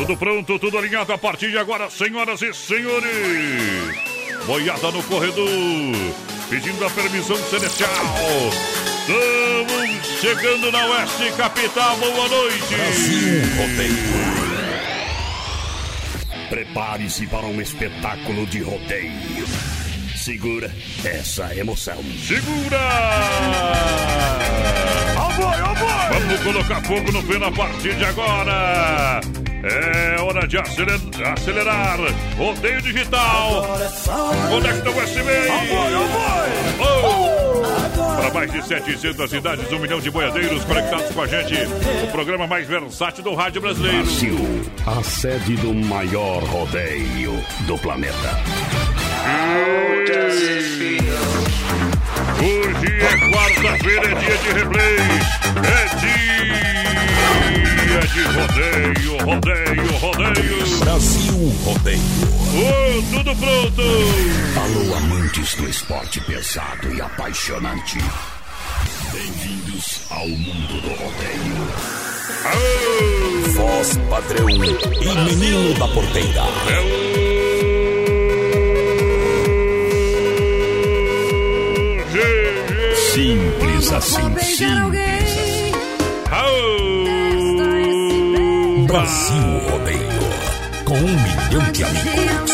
Tudo pronto, tudo alinhado a partir de agora, senhoras e senhores. Boiada no corredor, pedindo a permissão celestial. Estamos chegando na Oeste Capital, boa noite. Brasil Rodeio. Prepare-se para um espetáculo de rodeio. Segura essa emoção. Segura! Vamos colocar fogo no pé a partir de agora. É hora de acelerar. acelerar. Rodeio digital. Conecta USB. Oh! Para mais de 700 cidades, um milhão de boiadeiros conectados com a gente. O programa mais versátil do rádio brasileiro. Brasil, a sede do maior rodeio do planeta. Hoje é quarta-feira, é dia de replay. É dia de rodeio, rodeio, rodeio. Brasil Rodeio. Oh, tudo pronto. Alô, amantes do esporte pesado e apaixonante. Bem-vindos ao mundo do rodeio. Aô, Voz padrão e menino da porteira. é o Simples assim, simples assim. Aô. Brasil Rodeio. Com um milhão de amigos.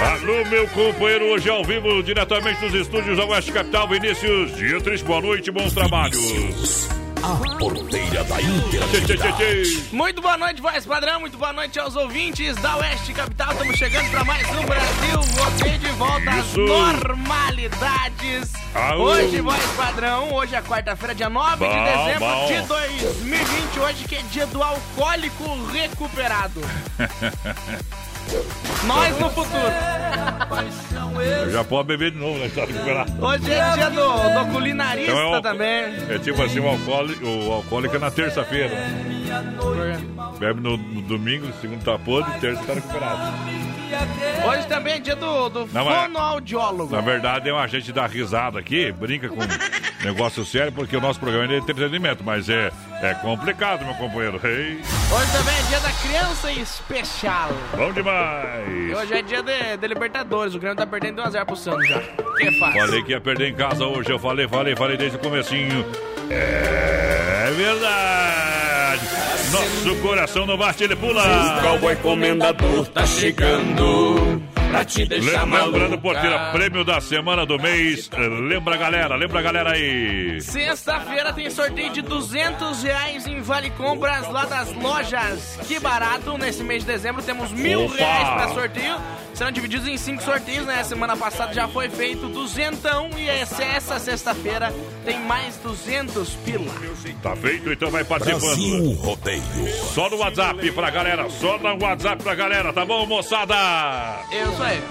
Alô, meu companheiro, hoje ao vivo, diretamente dos estúdios da Oeste Capital, Vinícius Dietrich, boa noite, bons trabalhos. A porteira da interatividade. Muito boa noite, voz padrão. Muito boa noite aos ouvintes da Oeste Capital. Estamos chegando para mais um Brasil. Você de volta às Isso. normalidades. Aô. Hoje, voz padrão. Hoje é quarta-feira, dia 9 de Bom, dezembro bom. de 2020. Hoje que é dia do alcoólico recuperado. Nós no futuro. Eu já posso beber de novo, né? Hoje é dia do, do culinarista Então é o- também. É tipo assim, o alcoólico, o alcoólico é na terça-feira. Bebe no, no domingo, segundo tá podre, terça tá recuperado. Hoje também é dia do, do Não, mas- fonoaudiólogo. Na verdade, é uma gente dar risada aqui, brinca com negócio sério, porque o nosso programa é de entretenimento, mas é, é complicado, meu companheiro. Ei, Hoje também é dia da criança especial. bom demais! Hoje é dia de, de Libertadores. O Grêmio tá perdendo 1x0 pro Santos já. Que faz? Falei que ia perder em casa hoje, eu falei, falei, falei desde o comecinho. É verdade! Nosso coração não bate, ele pula! Cowboy Comendador tá chegando pra te deixar Lembrando, porteira, prêmio da semana do mês. Lembra a galera, lembra a galera aí. Sexta-feira tem sorteio de 200 reais em Vale Compras lá das lojas. Que barato! Nesse mês de dezembro temos mil Opa! reais pra sorteio. Serão divididos em cinco sorteios, né? Semana passada já foi feito duzentão e essa, essa sexta-feira tem mais 200 pila. Tá feito, então vai participando. Brasil Rodeio. Só no WhatsApp pra galera, só no WhatsApp pra galera, tá bom, moçada? Eu sou aí.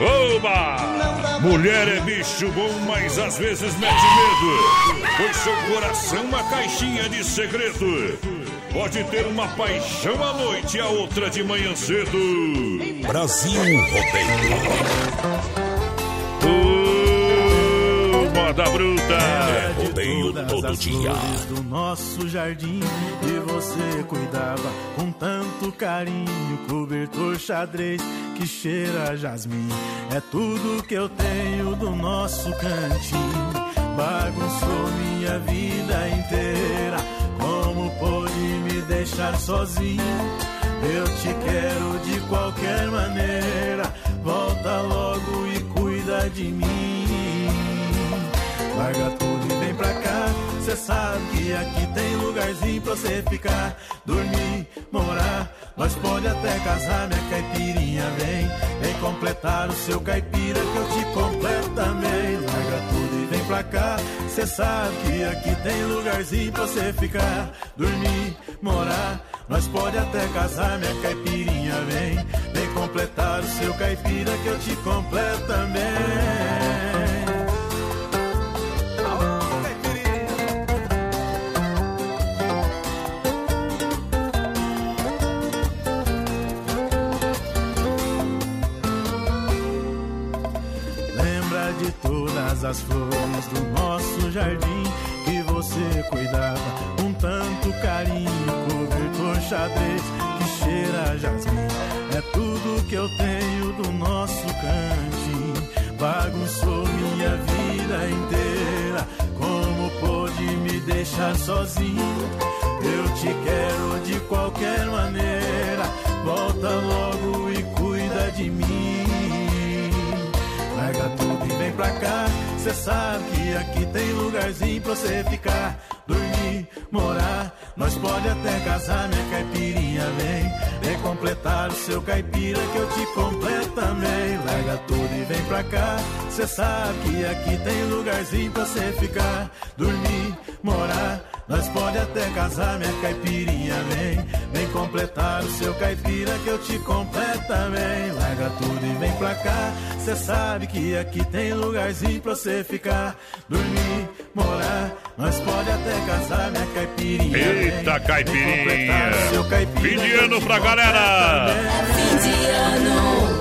Oba! Mulher é bicho bom, mas às vezes mete medo. Pois seu coração é uma caixinha de segredo. Pode ter uma paixão à noite e a outra de manhã cedo. Brasil Rodeio. Uh, moda bruta. É rodeio todo dia. do nosso jardim e você cuidava com tanto carinho, cobertor xadrez que cheira a jasmim. É tudo que eu tenho do nosso cantinho. Bagunçou minha vida inteira. Como pôde deixar sozinho? Eu te quero de qualquer maneira. Volta logo e cuida de mim. Larga tudo e vem pra cá. Cê sabe que aqui tem lugarzinho pra você ficar, dormir, morar. Nós pode até casar, minha caipirinha vem. Vem completar o seu caipira que eu te completo também. Larga tudo pra cá. Cê sabe que aqui tem lugarzinho pra você ficar, dormir, morar. Nós pode até casar, minha caipirinha vem. Vem completar o seu caipira que eu te completo também. De todas as flores do nosso jardim que você cuidava com tanto carinho, cobertor xadrez que cheira a jasmim. É tudo que eu tenho do nosso cantinho, bagunçou minha vida inteira. Como pôde me deixar sozinho? Eu te quero de qualquer maneira. Volta logo e cuida de mim. Vem pra cá. Cê sabe que aqui tem lugarzinho pra você ficar, dormir, morar. Nós pode até casar, minha caipirinha vem. Vem completar o seu caipira que eu te completo também. Larga tudo e vem pra cá. Cê sabe que aqui tem lugarzinho pra você ficar, dormir, morar. Nós pode até casar, minha caipirinha vem. Vem completar o seu caipira que eu te completo também. Larga tudo e vem pra cá. Cê sabe que aqui tem lugarzinho pra você ficar, dormir, morar. Nós pode até casar, minha caipirinha. vem. Eita, Vem caipirinha. completar o seu caipira Fim de ano pra galera. Fim de ano.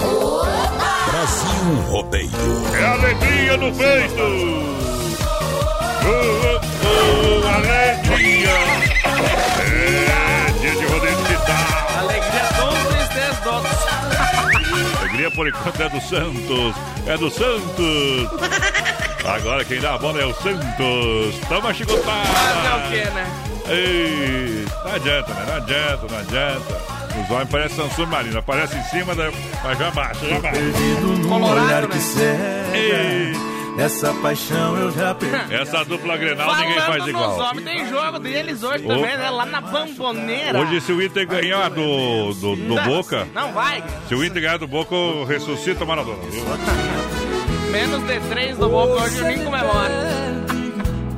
Brasil Rodeio. É alegria no peito. Oh, oh, oh, alegria. É dia de rodeio digital. Alegria dos tristeza. Alegria por enquanto é do Santos. É do Santos. Agora quem dá a bola é o Santos. Toma Fazer o chicotada. quê, né? Ei, não adianta, né? Não adianta, não adianta. Os homens parecem Samsung Marina. Aparece em cima, da- mas já baixa, já baixa. Colorado, né? que. Essa paixão eu já perdi. Essa dupla Grenal ninguém faz Falando nos igual. homens, tem jogo deles hoje Ô. também, né? Lá na Bamboneira. Hoje, se o Inter ganhar do, do, do Não, Boca, Não vai. se o Inter ganhar do Boca, eu ressuscito o Maradona. viu? Menos de três do Boca hoje eu nem comemoro.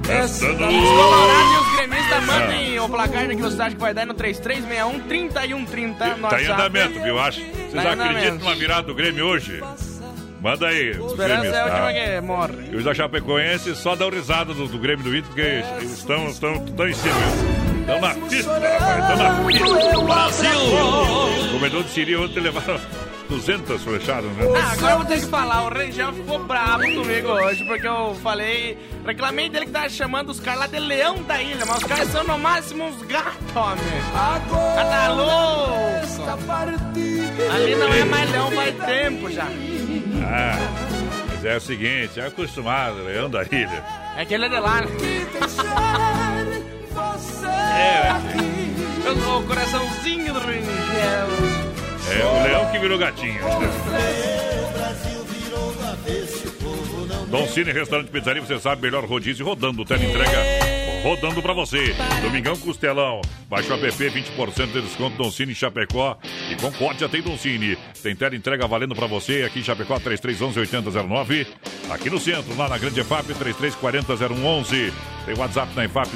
Essa do... Os colorados e os gremistas mandem o placar que você acha que vai dar no 3361 3130 no Tá em andamento, viu? Acho. Vocês Tá acreditam numa virada do Grêmio hoje? Manda aí. Esperança é a última tá? que morre. E os da Chapecoense só dão risada do, do Grêmio do Inter, porque estão, estão, estão em cima. Estão na pista, rapaz. Estão na pista. Brasil! O comedor de Siri ontem levaram 200 flechadas, né? Ah, agora eu vou ter que falar, o Rangel ficou bravo comigo hoje, porque eu falei, reclamei dele que tava chamando os caras lá de leão da ilha, mas os caras são no máximo uns gatos, homem. Ah, tá louco. Ali não é mais leão faz tempo já. Ah, mas é o seguinte, é acostumado, Leão da Ilha. É que ele é de lá, né? É, Eu sou o coraçãozinho do Rangel. é o leão que virou gatinho. Dom Cine Restaurante Pizzaria, você sabe, melhor rodízio rodando, tela entrega rodando pra você. Domingão Costelão, baixa o app 20% de desconto Dom Cine Chapecó e Concórdia tem Dom Cine. Tem tela entrega valendo pra você aqui em Chapecó 3311-8009. Aqui no centro, lá na Grande EFAP 3340-0111. Tem WhatsApp na EFAP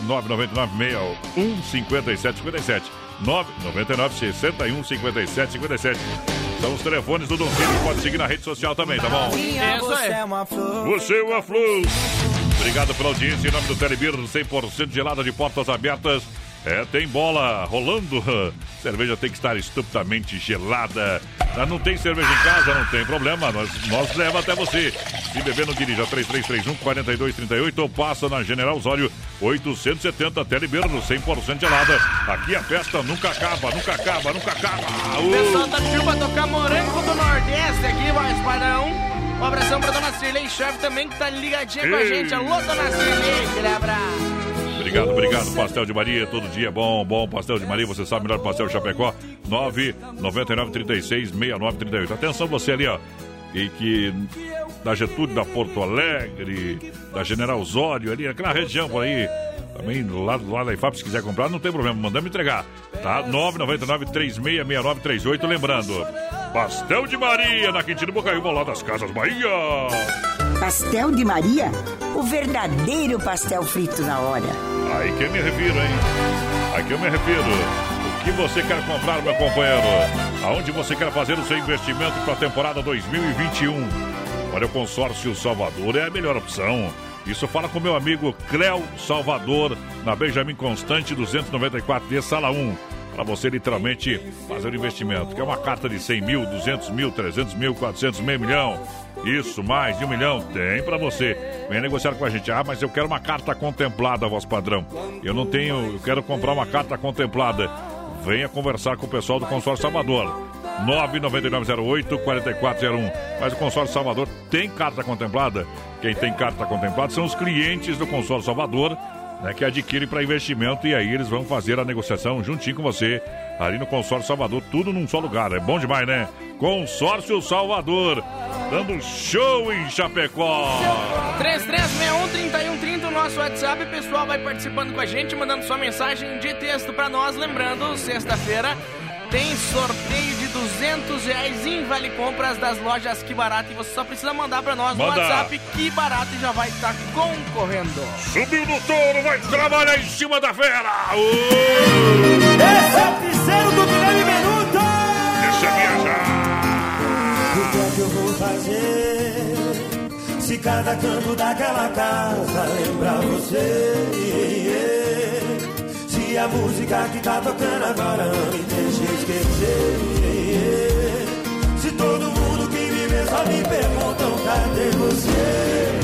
999-61-5757. 999-61-5757. São os telefones do Dom Cine, pode seguir na rede social também, tá bom? Isso aí. Você é uma flor. Obrigado pela audiência. Em nome do Telebir, 100% gelada de portas abertas. É, tem bola rolando. Cerveja tem que estar estupidamente gelada. Ah, Não tem cerveja em casa, não tem problema. Nós, nós leva até você. Se beber, não dirija 3331-4238 ou passa na General Osório 870 Teleberno, 100% gelada. Aqui a festa nunca acaba, nunca acaba, nunca acaba. O pessoal tá pedindo pra tocar Morango do Nordeste aqui, voz padrão. Um abração pra dona Cirlei Chave também, que tá ligadinha com a Ei. gente. Alô, dona Cirlei, aquele abraço. Obrigado, obrigado. Pastel de Maria, todo dia é bom, bom. Pastel de Maria, você sabe melhor pastel de Chapecó. 999 36 69 38. Atenção você ali, ó. E que da Getúlio, da Porto Alegre, da General Osório, ali, aquela região por aí. Também lá, lá da IFAP, se quiser comprar, não tem problema, mandamos entregar. Tá? 999 3669 38. Lembrando, Pastel de Maria, na Quintino Bocaiúva, lá das Casas Bahia. Pastel de Maria? O verdadeiro pastel frito na hora. Aí que eu me refiro, hein? Aqui eu me refiro. O que você quer comprar, meu companheiro? Aonde você quer fazer o seu investimento para a temporada 2021? Olha, o Consórcio Salvador é a melhor opção. Isso fala com meu amigo Cléo Salvador, na Benjamin Constante 294D, sala 1. Para você literalmente fazer o investimento. Quer uma carta de 100 mil, 200 mil, 300 mil, 400, meio milhão? Isso, mais de um milhão? Tem para você. Venha negociar com a gente. Ah, mas eu quero uma carta contemplada, voz padrão. Eu não tenho, eu quero comprar uma carta contemplada. Venha conversar com o pessoal do Consórcio Salvador. 99908-4401. Mas o Consórcio Salvador tem carta contemplada? Quem tem carta contemplada são os clientes do Consórcio Salvador, né, que adquirem para investimento e aí eles vão fazer a negociação juntinho com você ali no Consórcio Salvador, tudo num só lugar. É bom demais, né? Consórcio Salvador, dando show em Chapecó. 3361-3130, o nosso WhatsApp. O pessoal vai participando com a gente, mandando sua mensagem de texto pra nós. Lembrando, sexta-feira tem sorteio de 200 reais em Vale Compras das lojas Que Barato. E você só precisa mandar pra nós no Manda. WhatsApp Que Barato e já vai estar concorrendo. Subiu no touro, vai trabalhar em cima da fera. Ô, Esse é o piseiro do Guilherme Menudo! Deixa viajar. O que é que eu vou fazer? Se cada canto daquela casa lembrar você. A música que tá tocando agora não me deixa esquecer. Se todo mundo que me vê só me perguntam cadê você?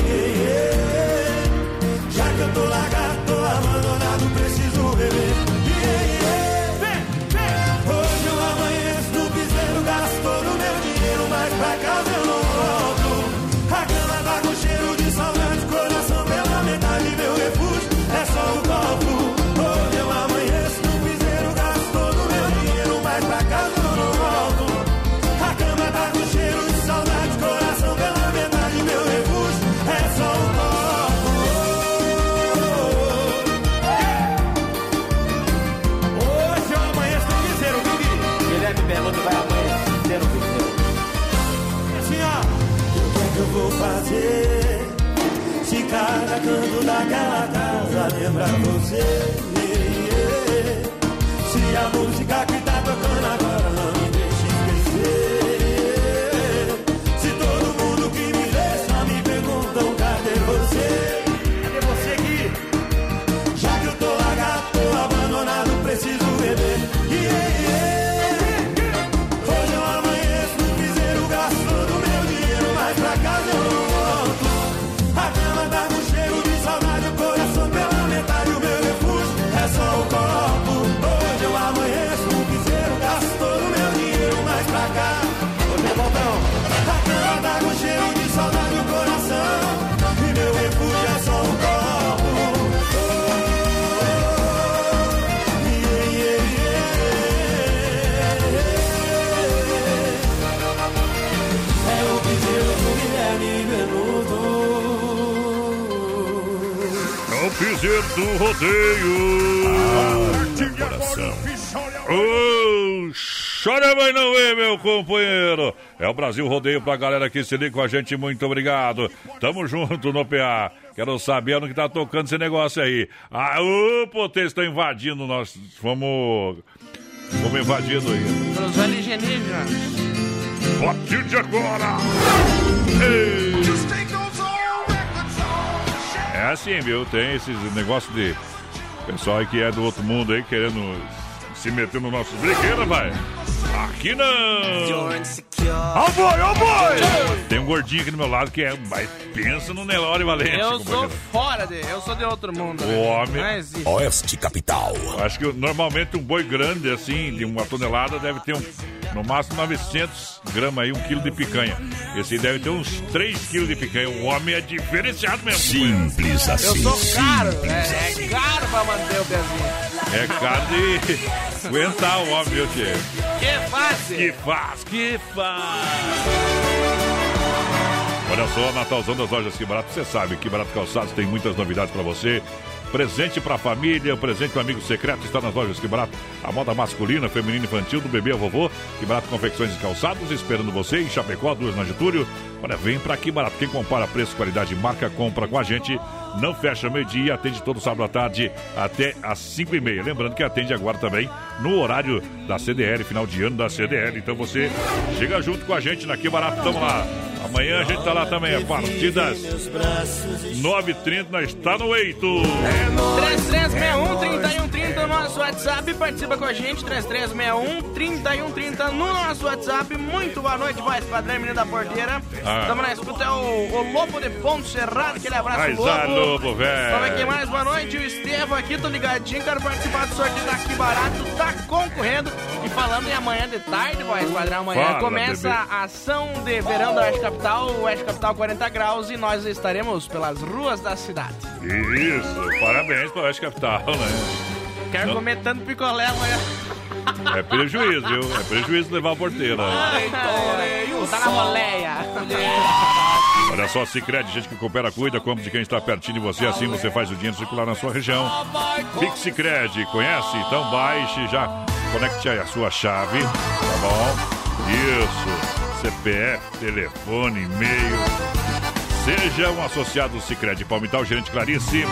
Lembra você. É o piseiro do rodeio. Coração. Ô, chora, mas não é, meu companheiro. É o Brasil Rodeio pra galera que se liga com a gente. Muito obrigado. Tamo junto no PA. Quero saber no que tá tocando esse negócio aí. Ah, ô, potência, estão invadindo. Nós fomos. Fomos invadidos aí. Pelos alienígenas. A partir de agora. Ei. É assim, viu? Tem esses negócios de Pessoal aí que é do outro mundo aí, querendo se meter no nosso brinquedo, vai. Aqui não! Ó boy, ó boy! Tem um gordinho aqui do meu lado que é, mas pensa no Nelore Valente. Eu sou fora de. Eu sou de outro mundo. O né? homem. Oeste Capital. Acho que normalmente um boi grande, assim, de uma tonelada, deve ter um, no máximo 900 gramas aí, um quilo de picanha. Esse aí deve ter uns 3 quilos de picanha. O homem é diferenciado mesmo. Simples Eu assim. sou caro. É, é caro pra manter o pezinho. É caro de aguentar o homem, viu, tio? Que fácil. Que faz, que faz. Olha só, Natalzão das lojas Que Barato, você sabe que Barato Calçados tem muitas novidades para você. Presente para a família, presente para amigo secreto está nas lojas Que Barato. A moda masculina, feminina e infantil, do bebê ao vovô. Que Barato Confecções e Calçados, esperando você em Chapecó, duas na Getúlio. Olha, vem para aqui barato. Quem compara preço, qualidade e marca, compra com a gente. Não fecha meio-dia, atende todo sábado à tarde até às 5 e meia. Lembrando que atende agora também no horário da CDL, final de ano da CDL. Então você chega junto com a gente na Que Barato, tamo lá. Amanhã a gente tá lá também, a partir das 9h30, nós está no Eito. 3361-3130 no nosso WhatsApp. Participa com a gente. 3361-3130 no nosso WhatsApp. Muito boa noite, voz padrão, menino da porteira. Ah. Estamos na escuta, é o, o Lobo de Ponto Serrado. Aquele abraço, Lobo. Ah, Lobo, velho. É que mais? Boa noite, o Estevam aqui, tô ligadinho, quero participar do sorteio daqui barato, tá concorrendo. E falando em amanhã de tarde, voz padrão, amanhã Fala, começa bebê. a ação de verão da Oeste Capital, Oeste Capital 40 graus, e nós estaremos pelas ruas da cidade. Isso, parabéns para a Oeste Capital, né? Quero Não. comer tanto picolé amanhã. É prejuízo, viu? É prejuízo levar a porteira. Tá na boleia. Olha só, Cicred, gente que coopera, cuida, compra de quem está pertinho de você, assim você faz o dinheiro circular na sua região. Pix Cicred, conhece? Então baixe, já conecte a sua chave, tá bom? Isso, CPF, telefone, e-mail. Seja um associado Cicred Palmital, gerente Clarice,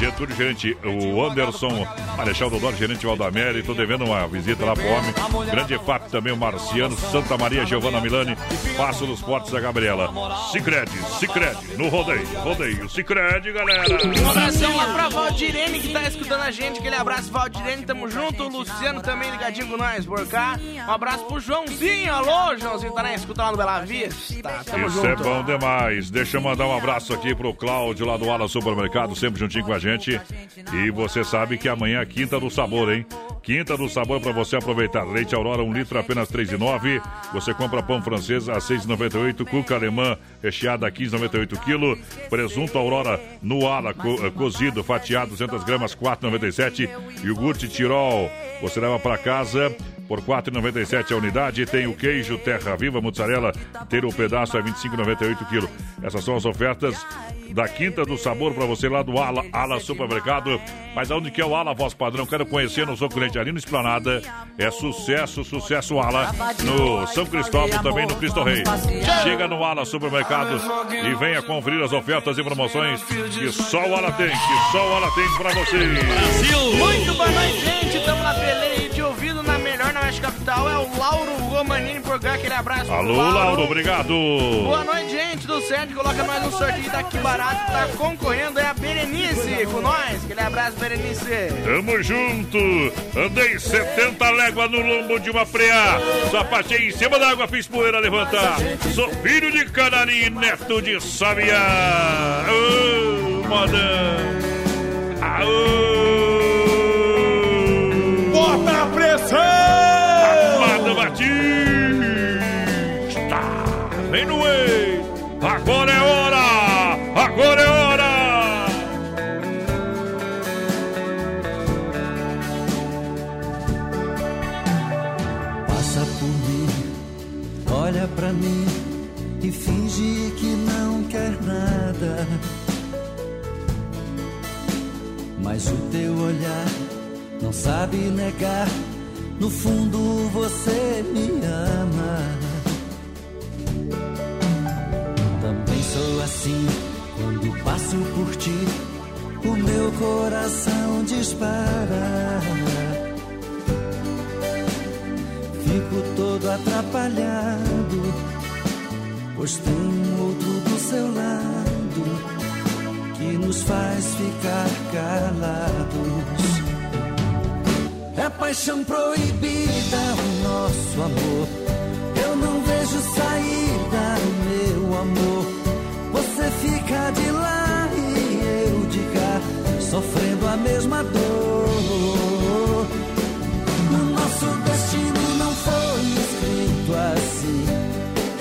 Getúlio, gerente o Anderson, Marechal Dodoro, gerente Valdamere, tô devendo uma visita lá pro homem. Grande EFAP também, o Marciano, Santa Maria, Giovana Milani, Passo dos Portos da Gabriela. Cicred, Cicred, no rodeio, rodeio, Cicred, galera. Um abração lá pra Valdirene que tá escutando a gente. Aquele abraço, Valdirene, tamo junto. O Luciano também ligadinho com nós por cá. Um abraço pro Joãozinho. Alô, Joãozinho, tá na escuta lá no Bela Vista. Tamo Isso junto. é bom demais. Deixa eu mandar um abraço aqui pro Cláudio lá do Ala Supermercado, sempre juntinho com a gente. E você sabe que amanhã é quinta do sabor, hein? Quinta do sabor para você aproveitar. Leite Aurora, um litro apenas R$ 3,9. Você compra pão francês a R$ 6,98. Cuca alemã recheada a 15,98 kg. Presunto Aurora no ala, co- eh, cozido, fatiado, 200 gramas, R$ 4,97. Iogurte Tirol, você leva para casa por R$ 4,97 a unidade. Tem o queijo Terra Viva Mozzarella, ter o pedaço a R$ 25,98 kg. Essas são as ofertas da Quinta do Sabor para você lá do Ala, Ala Supermercado. Mas aonde que é o Ala Voz Padrão? Quero conhecer no Sou Cliente ali no Esplanada. É sucesso, sucesso Ala. No São Cristóvão, também no Cristo Rei. Chega no Ala Supermercado e venha conferir as ofertas e promoções que só o Ala tem, que só o Ala tem para você. Muito boa noite, gente. Estamos na peleia Oeste Capital. É o Lauro Romanini por cá. Aquele abraço Alô, Lauro, obrigado. Boa noite, gente do Sérgio. Coloca mais um sorteio daqui barato. Tá concorrendo. É a Berenice com nós. Aquele abraço, Berenice. Tamo junto! Andei 70 léguas no lombo de uma preá. Só passei em cima da água, fiz poeira levantar. Sou filho de Canarim, neto de Sabiá. Ô, moda! Aô! Bota a pressão! Batista! Vem no ei! Agora é hora! Agora é hora! Passa por mim, olha pra mim e finge que não quer nada. Mas o teu olhar não sabe negar. No fundo você me ama. Também sou assim quando passo por ti. O meu coração dispara. Fico todo atrapalhado, pois tem um outro do seu lado que nos faz ficar calados. Paixão proibida o nosso amor. Eu não vejo saída, meu amor. Você fica de lá e eu de cá, sofrendo a mesma dor. O nosso destino não foi escrito assim.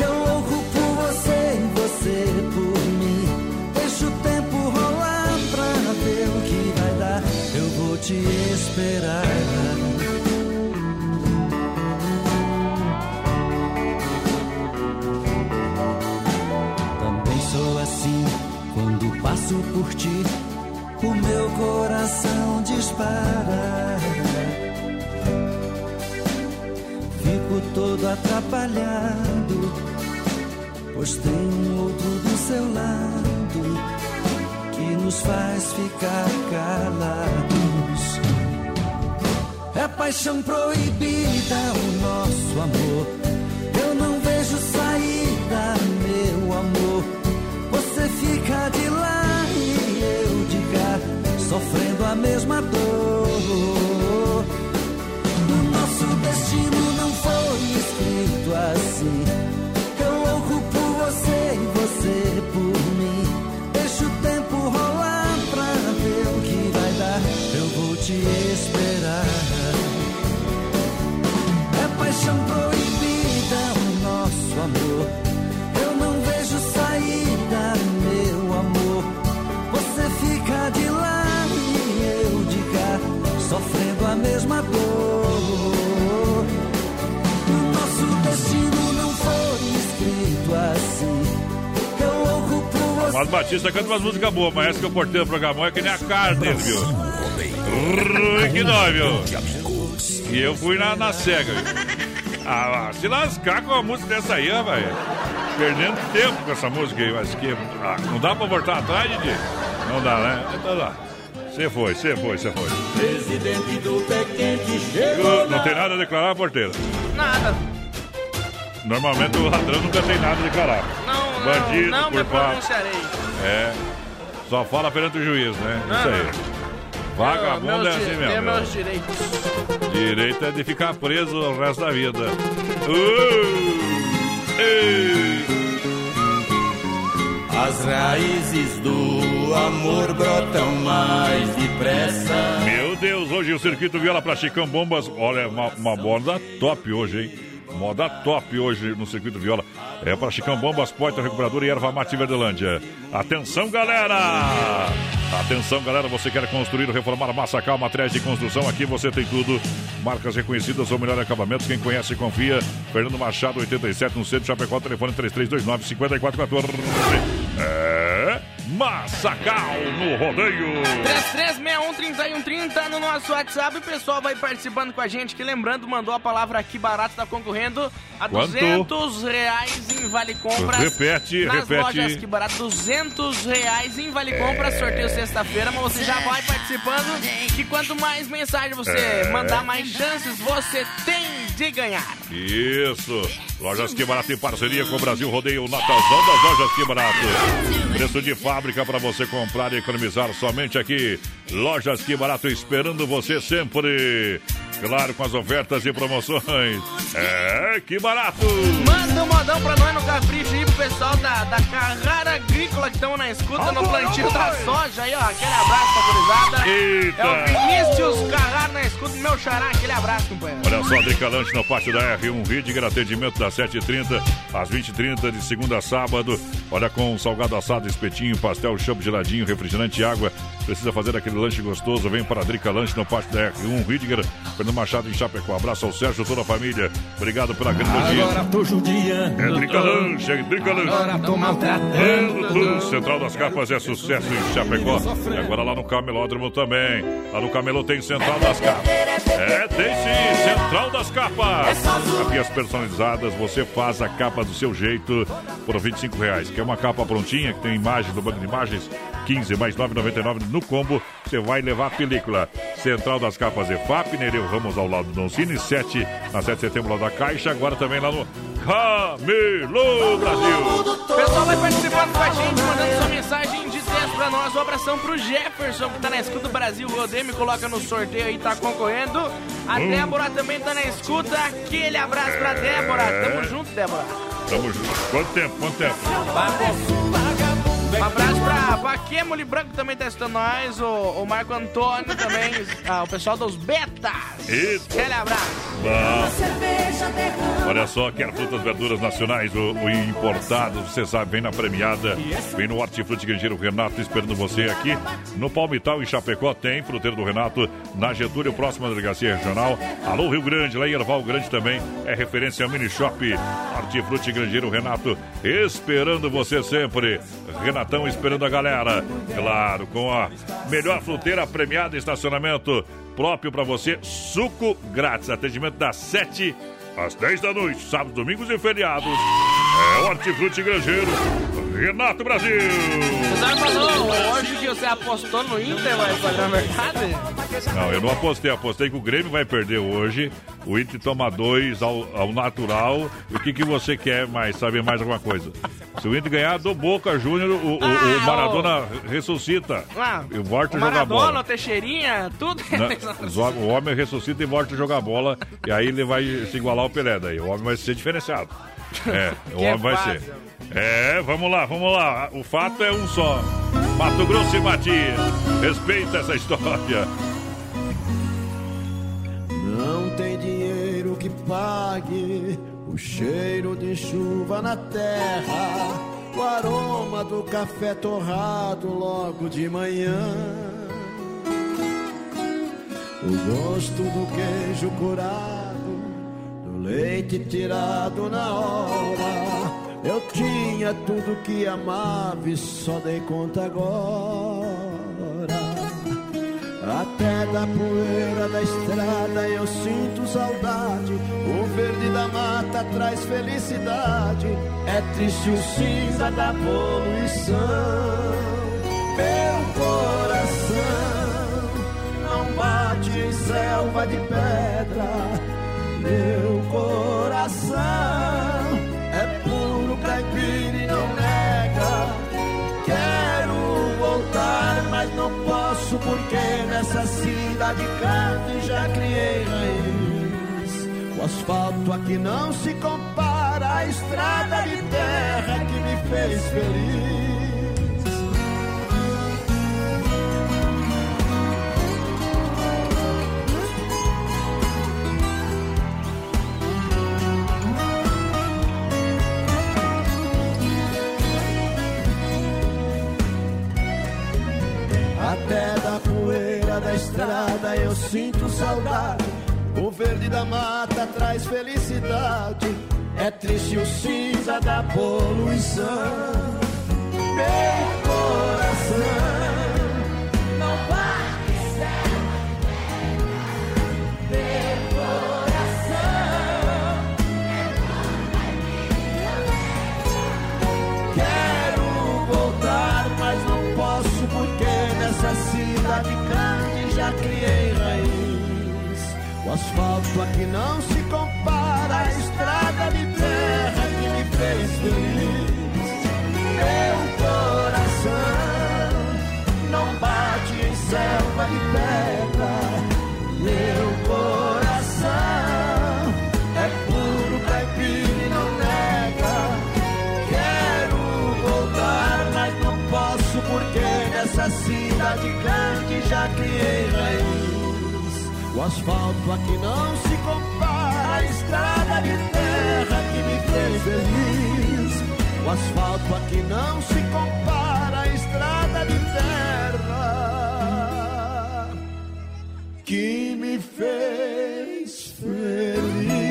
Eu louco por você e você por mim. Deixa o tempo rolar pra ver o que vai dar. Eu vou te esperar. Por ti. O meu coração dispara. Fico todo atrapalhado, pois tem um outro do seu lado que nos faz ficar calados. É paixão proibida o nosso amor. Eu não vejo saída, meu amor. Você fica de cá, sofrendo a mesma dor. O nosso destino não foi escrito assim. Eu louco por você e você a mesma dor. O nosso destino não foi escrito assim. Eu louco por você. Mas Batista canta umas músicas boas, mas essa que eu portei no programa é que nem a carne, viu? Rui, que dói, viu? E eu fui na, na cega, viu? Ah, se lascar com a música dessa aí, ó, velho. Perdendo tempo com essa música aí, mas que. ah, não dá pra voltar atrás, Didi? Não dá, né? Então dá. Você foi, você foi, você foi. Presidente do pé quente Não, chegou. não tem nada a declarar, porteira. Nada. Normalmente o ladrão nunca tem nada a declarar. Não, não, Bandido, não me culpado. pronunciarei. É. Só fala perante o juiz, né? Não, Isso aí. Vagabundo meus é assim di- mesmo. Tem meu. meus direitos. Direito é de ficar preso o resto da vida. Uh! Ei! As raízes do amor brotam mais depressa. Meu Deus, hoje o Circuito Viola pra Chicão Bombas. Olha, uma, uma moda top hoje, hein? Moda top hoje no Circuito Viola. É para Chicão Bombas, Poitra Recuperadora e Erva Mate Verdelândia. Atenção, galera! Atenção, galera, você quer construir ou reformar Massacal, materiais de construção, aqui você tem tudo. Marcas reconhecidas ou melhor acabamentos, quem conhece e confia. Fernando Machado, 87, no centro, Chapecó, telefone 3329-5414. É Massacal no rodeio. 33613130 no nosso WhatsApp. O pessoal vai participando com a gente. Que lembrando, mandou a palavra aqui barato, tá concorrendo a Quanto? 200 reais em Vale Compras. Repete, nas repete. lojas que barato, 200 reais em Vale Compras. É. Sorteio sexta-feira, mas você já vai participando. Que quanto mais mensagem você É. mandar, mais chances você tem de ganhar. Isso. Lojas Que Barato em parceria com o Brasil Rodeio Natalzão das Lojas Que Barato. Preço de fábrica para você comprar e economizar somente aqui. Lojas Que Barato esperando você sempre. Claro, com as ofertas e promoções. É, que barato! Manda um modão pra nós no capricho aí pro pessoal da, da Carrara Agrícola que estão na escuta no plantio da soja aí, ó. Aquele abraço pra gurizada. Eita! É o Vinícius Carrara na escuta, meu xará. Aquele abraço, companheiro. Olha só, Drica Lanche no pátio da R1 Ridger, atendimento das 7h30 às 20h30, de segunda a sábado. Olha, com salgado assado, espetinho, pastel, champo geladinho, refrigerante e água. Precisa fazer aquele lanche gostoso? Vem para a Drica Lanche no pátio da R1 Ridger, Fernando Machado em Chapecó. Abraço ao Sérgio, toda a família. Obrigado pela grande audiência. Agora tô judiando. É Drica Lanche, é Drica Agora tô maltratando. Tudo, Central das Capas é sucesso em Chapecó. E agora lá no Camelódromo também. Lá no Camelô tem Central das Capas. É, tem sim, Central das Capas. Capias personalizadas, você faz a capa do seu jeito por 25 reais. Quer uma capa prontinha, que tem imagem do banco de imagens? 15 mais 9,99 no combo. Você vai levar a película. Central das Capas EFAP, Nereu Ramos ao lado do Doncini, 7 na 7 de setembro lá da Caixa. Agora também lá no Camelô Brasil. Pessoal vai participando com a gente, mandando sua mensagem de sucesso pra nós. Um abração pro Jefferson, que tá na escuta do Brasil. O Rodem me coloca no sorteio aí, tá concorrendo. A Hum. Débora também tá na escuta. Aquele abraço pra Débora. Tamo junto, Débora. Tamo junto. Quanto tempo? Quanto tempo? Um abraço pra, pra Kemoli Branco também tá escutando nós, o, o Marco Antônio também, ah, o pessoal dos Betas. Eita. Aquele abraço. Olha só, quer frutas, verduras nacionais ou, ou importados, você sabe, vem na premiada, vem no Hortifruti Grangeiro Renato esperando você aqui no Palmital em Chapecó, tem fruteiro do Renato na Getúlio, próxima delegacia regional. Alô Rio Grande, lá em Erval Grande também é referência ao Mini Shop Hortifruti Grangeiro Renato, esperando você sempre. Renatão esperando a galera. Claro, com a melhor fruteira premiada, estacionamento próprio para você, suco grátis, atendimento das 7 às 10 da noite, sábados, domingos e feriados. É Hortifruti Grangeiro, Renato Brasil. Você falou hoje que você apostou no Inter, vai fazer verdade? Não, eu não apostei, apostei que o Grêmio vai perder hoje. O Inter toma dois ao, ao natural. O que, que você quer mais? Saber mais alguma coisa? Se o Inter ganhar do Boca Júnior, o, o- o Ah, Maradona ressuscita. Ah, e volta o a jogar Maradona, bola. o Teixeirinha, tudo. Não, o homem ressuscita e volta a jogar bola. E aí ele vai se igualar ao Pelé. Daí o homem vai ser diferenciado. É, o Que homem vai fácil. ser. É, vamos lá, vamos lá. O fato é um só. Mato Grosso e Matias. Respeita essa história. Não tem dinheiro que pague o cheiro de chuva na terra, o aroma do café torrado logo de manhã, o gosto do queijo curado, do leite tirado na hora. Eu tinha tudo que amava e só dei conta agora. Até da poeira da estrada eu sinto saudade. O verde da mata traz felicidade. É triste o cinza da poluição. Meu coração não bate em selva de pedra. Meu coração é puro caipira e não nega. Quero voltar, mas não posso porque nessa cidade canto e já criei raiz. O asfalto aqui não se compara à estrada de terra que me fez feliz. Até da poeira da estrada eu sinto saudade. O verde da mata traz felicidade. É triste o cinza da poluição. Meu coração asfalto aqui não se compara à estrada de terra que me fez feliz. Meu coração não bate em selva de pedra. O asfalto aqui não se compara à estrada de terra que me fez feliz. O asfalto aqui não se compara à estrada de terra que me fez Salva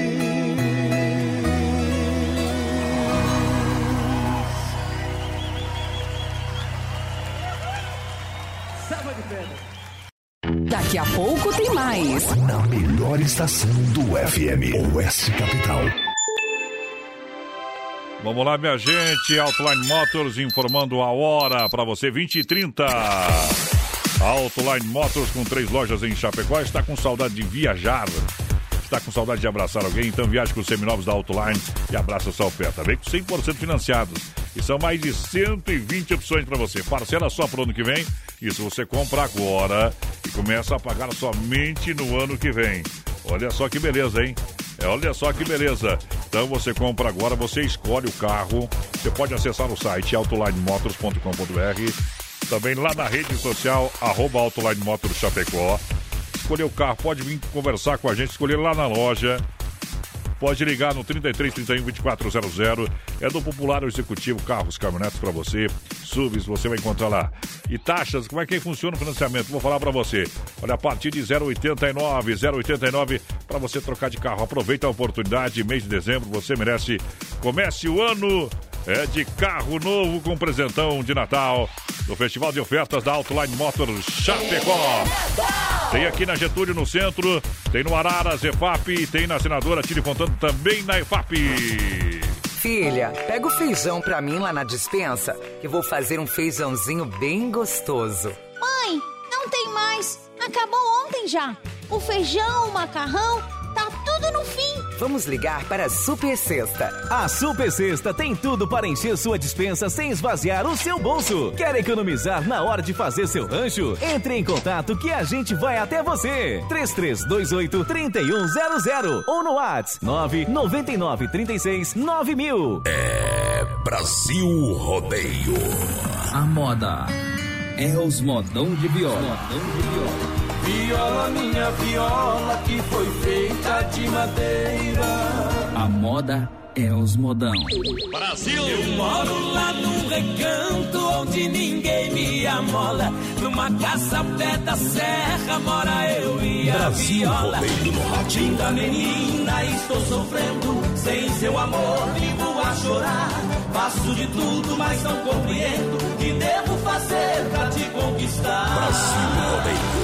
Daqui a pouco tem mais. Na melhor estação do FM, Oeste Capital. Vamos lá, minha gente. Outline Motors informando a hora para você, 20 e 30. Outline Motors com três lojas em Chapecó. Está com saudade de viajar? Está com saudade de abraçar alguém? Então viaje com os seminovos da Outline e abraça essa oferta. Vem com 100% financiados. E são mais de 120 opções para você. Parcela só para o ano que vem. Isso você compra agora e começa a pagar somente no ano que vem. Olha só que beleza, hein? É, olha só que beleza. Então você compra agora, você escolhe o carro. Você pode acessar o site autolinemotors.com.br. Também lá na rede social, arroba Autoline Motors Chapecó. Escolher o carro, pode vir conversar com a gente, escolher lá na loja. Pode ligar no 33 31 2400. É do Popular Executivo Carros, Caminhonetes para você. Subs, você vai encontrar lá. E taxas, como é que funciona o financiamento? Vou falar para você. Olha, a partir de 0,89, 0,89 para você trocar de carro. Aproveita a oportunidade, mês de dezembro, você merece. Comece o ano é de carro novo com presentão de Natal do Festival de Ofertas da Outline Motors Chapecó. Tem aqui na Getúlio, no centro, tem no Araras, EFAP, tem na Senadora Tire Fontana, também na EFAP. Filha, pega o feijão pra mim lá na dispensa, que vou fazer um feijãozinho bem gostoso. Mãe, não tem mais. Acabou ontem já. O feijão, o macarrão, tá tudo no fim. Vamos ligar para a Super Sexta. A Super Sexta tem tudo para encher sua dispensa sem esvaziar o seu bolso. Quer economizar na hora de fazer seu rancho? Entre em contato que a gente vai até você. 3328 3100 ou no WhatsApp 999 36 9000. É Brasil Rodeio. A moda é os modão de viola. Modão de viola. Viola, minha viola, que foi feita de madeira. A moda é os modão. Brasil! Eu moro lá num recanto onde ninguém me amola. Numa casa ao pé da serra mora eu e a Brasil viola. no. Linda menina, estou sofrendo. Sem seu amor, vivo a chorar. Faço de tudo, mas não compreendo. O que devo fazer pra te conquistar? Brasil rodeio.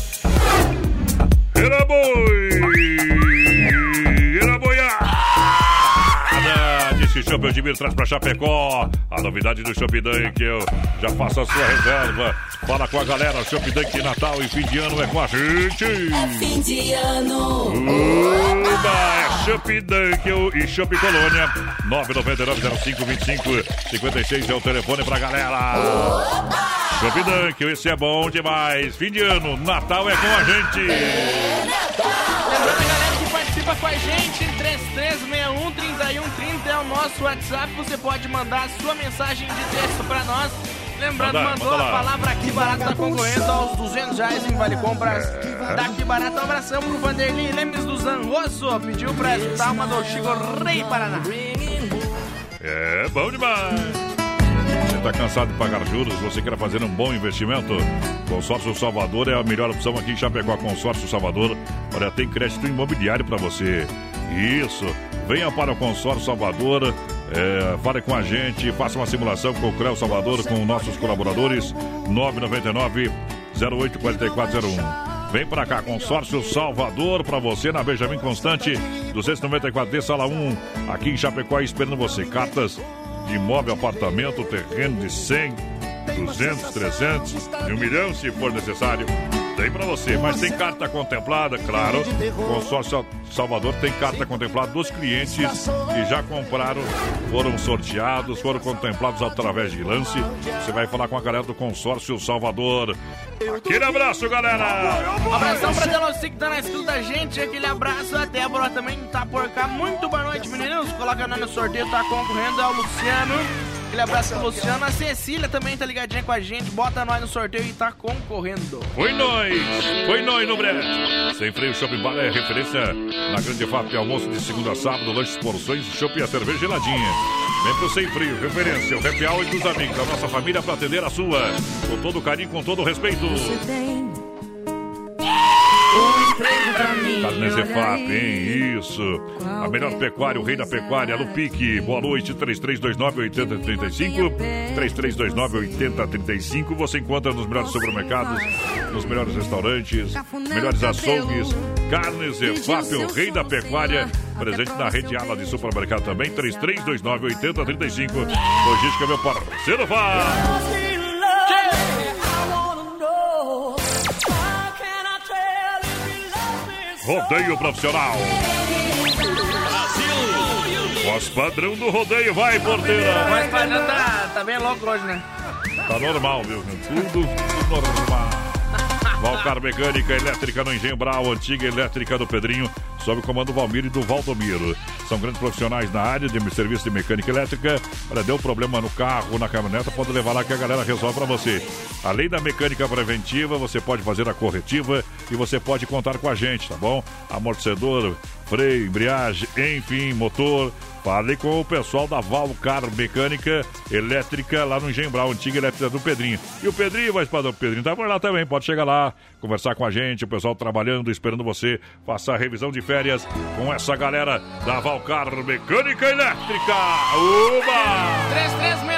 Era boi! Era boiada! Disse Chopp Edmir traz pra Chapecó. A novidade do Chopp Dunk, eu já faço a sua reserva. Fala com a galera, Chopp Dunk Natal e fim de ano é com a gente. É fim de ano. Uba, é Dunk e Chopp Colônia. 999-05-25-56 é o telefone pra galera. Chopp Dunk, esse é bom demais. Fim de ano, Natal é com a gente. Participa com a gente em 3361-3130 é o nosso WhatsApp. Você pode mandar a sua mensagem de texto pra nós. Lembrando, Manda, mandou manda a lá. palavra aqui barato tá concorrendo aos 200 reais em Vale Compras. É. Daqui barato, um abração pro Vanderlei Lemes do Zanrosso. Pediu pra escutar uma do Chico Rei Paraná. É bom demais. Está cansado de pagar juros? Você quer fazer um bom investimento? Consórcio Salvador é a melhor opção aqui em Chapecó. Consórcio Salvador, olha, tem crédito imobiliário para você. Isso. Venha para o Consórcio Salvador. É, fale com a gente, faça uma simulação com o CREO Salvador, com nossos colaboradores. 999 084401. Vem pra cá, consórcio Salvador, pra você na Benjamin Constante, 294D, sala 1, aqui em Chapecó, esperando você. Cartas de imóvel, apartamento, terreno de 100, 200, 300, de um milhão, se for necessário. Tem pra você, mas tem carta contemplada, claro. Consórcio Salvador tem carta contemplada dos clientes que já compraram, foram sorteados, foram contemplados através de lance. Você vai falar com a galera do Consórcio Salvador. Aquele abraço, galera! Um abração pra Delossi que tá na escuta da gente. Aquele abraço. A Débora também tá por cá. Muito boa noite, meninos. Coloca nós no sorteio, tá concorrendo. É o Luciano. Aquele abraço pro Luciano. A Cecília também tá ligadinha com a gente. Bota nós no sorteio e tá concorrendo. Foi nós! Foi nós no brete! Sem freio Shopping Bar é referência na Grande FAP. Almoço de segunda a sábado, lanches, porções, shopping e a cerveja geladinha. Vem pro Sem Frio, referência, o happy hour dos amigos, a nossa família pra atender a sua. Com todo carinho, com todo respeito. Um emprego Carnes EFAP, hein? Isso. A melhor pecuária, o rei da pecuária, Lupique. Boa noite, 3329-8035. 3329-8035. Você encontra nos melhores supermercados, nos melhores restaurantes, melhores açougues. Carnes EFAP, o rei da pecuária. Presente na rede ala de supermercado também, 3329-8035. Logística, meu parceiro, vai! Rodeio profissional. Brasil! Voz padrão do rodeio, vai, porteira! Mas padrão tá, tá bem louco hoje, né? Tá normal, viu? Tudo, tudo normal. Valcar Mecânica Elétrica no Engenho Brau, antiga elétrica do Pedrinho, sob o comando do Valmir e do Valdomiro. São grandes profissionais na área de serviço de mecânica elétrica. Olha, deu problema no carro, na caminhoneta, pode levar lá que a galera resolve para você. Além da mecânica preventiva, você pode fazer a corretiva e você pode contar com a gente, tá bom? Amortecedor, freio, embreagem, enfim, motor. Fale com o pessoal da Valcar Mecânica Elétrica lá no Gembral, antiga elétrica do Pedrinho. E o Pedrinho, vai espadão, o Pedrinho tá por lá também, pode chegar lá, conversar com a gente, o pessoal trabalhando, esperando você, faça a revisão de férias com essa galera da Valcar Mecânica Elétrica. Uba! 33613130 no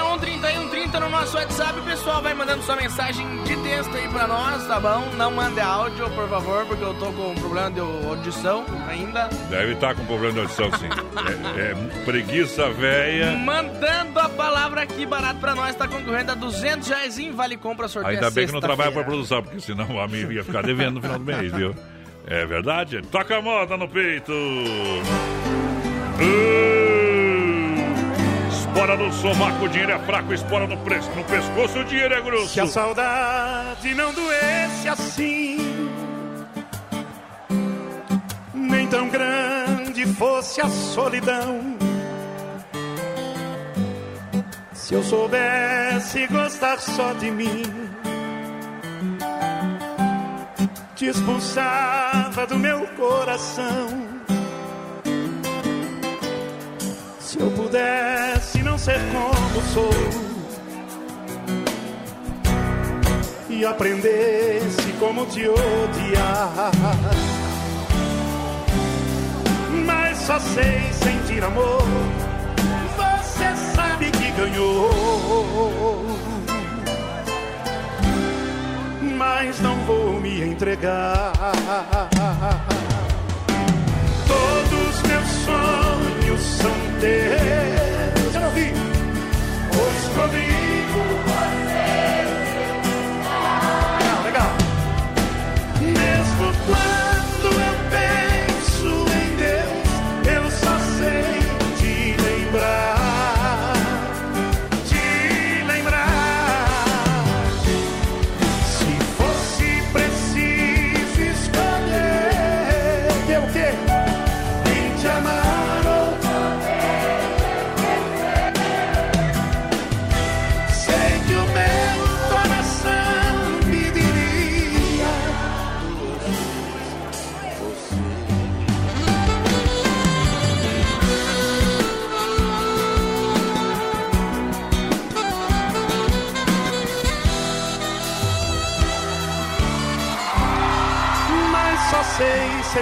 nosso WhatsApp, pessoal, vai mandando sua mensagem de texto aí pra nós, tá bom? Não mande áudio, por favor, porque eu tô com um problema de audição ainda. Deve estar com problema de audição, sim. é, é preguiça velha. Mandando a palavra aqui barato pra nós, tá concorrendo a 200 reais em Vale Compra sorteio Ainda bem que não trabalha pra produção, porque senão o amigo ia ficar devendo no final do mês, viu? É verdade? Toca a moda no peito. Uh, espora no sovaco, o dinheiro é fraco, espora no, preço, no pescoço, o dinheiro é grosso. Se a saudade não doesse assim, nem tão grande fosse a solidão. Se eu soubesse gostar só de mim, te expulsava do meu coração. Se eu pudesse ser como sou e aprendesse como te odiar, mas só sei sentir amor. Você sabe que ganhou, mas não vou me entregar. Todos meus sonhos são teus. Eu não vi. Pois comigo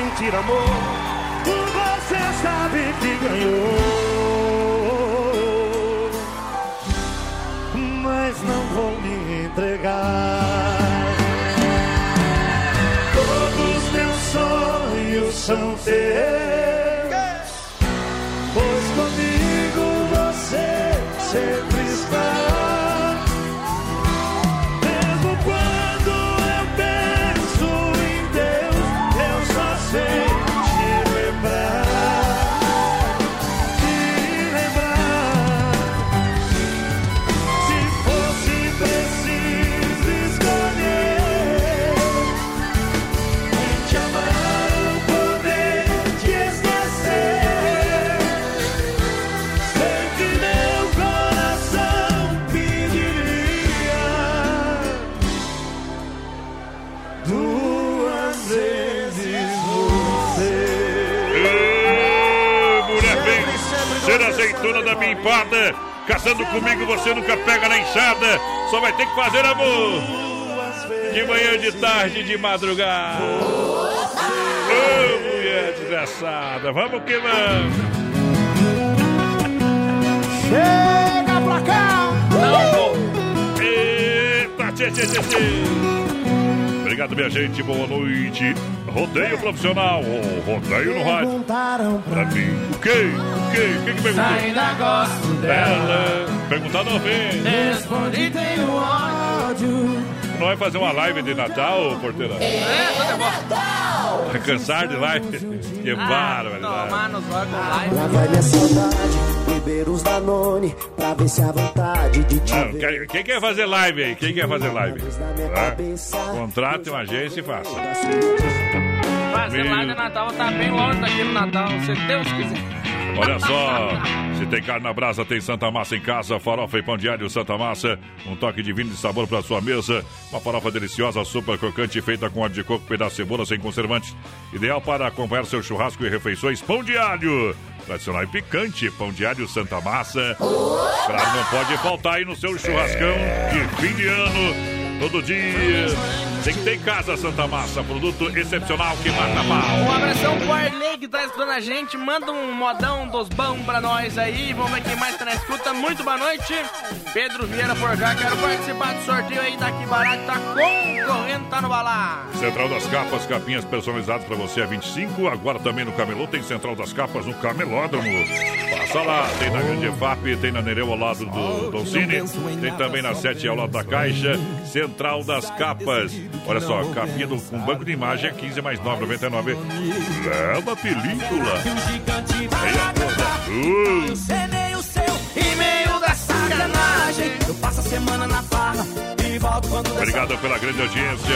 sentir amor. Azeitona da minha empada. Casando comigo você nunca pega na enxada. Só vai ter que fazer amor. De manhã, de tarde, de madrugada. Ê, palhaçada. Vamos que vamos. Chega pra cá! Não vou. Eita, tchê, tchê, tchê, tchê. Obrigado, minha gente. Boa noite. Rodeio profissional. Oh, rodeio no rádio. Perguntaram Pra mim. O quê? O quê? O que que perguntou? Ainda gosto dela. Perguntar não vem. Respondi, tenho ódio. Não vai fazer uma live de Natal, porteira? É, tudo é bom. Vai cansar de live? Que barbaridade. Tomar nos órgãos live. Lá vai minha saudade, beber os Danone, pra ver se a vontade de te Não, ver. quem, quer fazer live aí? Quem quer fazer live? Tá? Contrate uma agência e faça. Fazer live de Natal tá bem longe daqui no Natal, se Deus quiser. Olha só, se tem carne na brasa, tem Santa Massa em casa, farofa e pão diário Santa Massa, um toque de vinho de sabor para sua mesa, uma farofa deliciosa, super crocante, feita com óleo de coco, pedaço de cebola sem conservantes, ideal para acompanhar seu churrasco e refeições, pão diário, tradicional e picante, pão diário Santa Massa, claro, não pode faltar aí no seu churrascão de fim de ano, todo dia, tem que ter em casa Santa Massa, produto excepcional que mata Um mal. abração pro Arley que tá escutando a gente. Manda um modão dos bons pra nós aí. Vamos ver quem mais tá na escuta. Muito boa noite. Pedro Vieira Forjá. Quero participar do sorteio aí daqui barato. Tá concorrendo, tá no balá. Central das Capas, capinhas personalizadas para você a 25. Agora também no Camelô tem Central das Capas no Camelódromo. Passa lá, tem na Grande EFAP, tem na Nereu ao lado do Don Cine, tem também na 7 ao lado da Caixa. Central das Capas. Olha só, capinha do, com banco de imagem é 15 mais 9,99. Leva a película. Aí. Uh. Encenei o seu e-mail da sacanagem. Eu passo a semana na farra e volto quando der Obrigado pela grande audiência.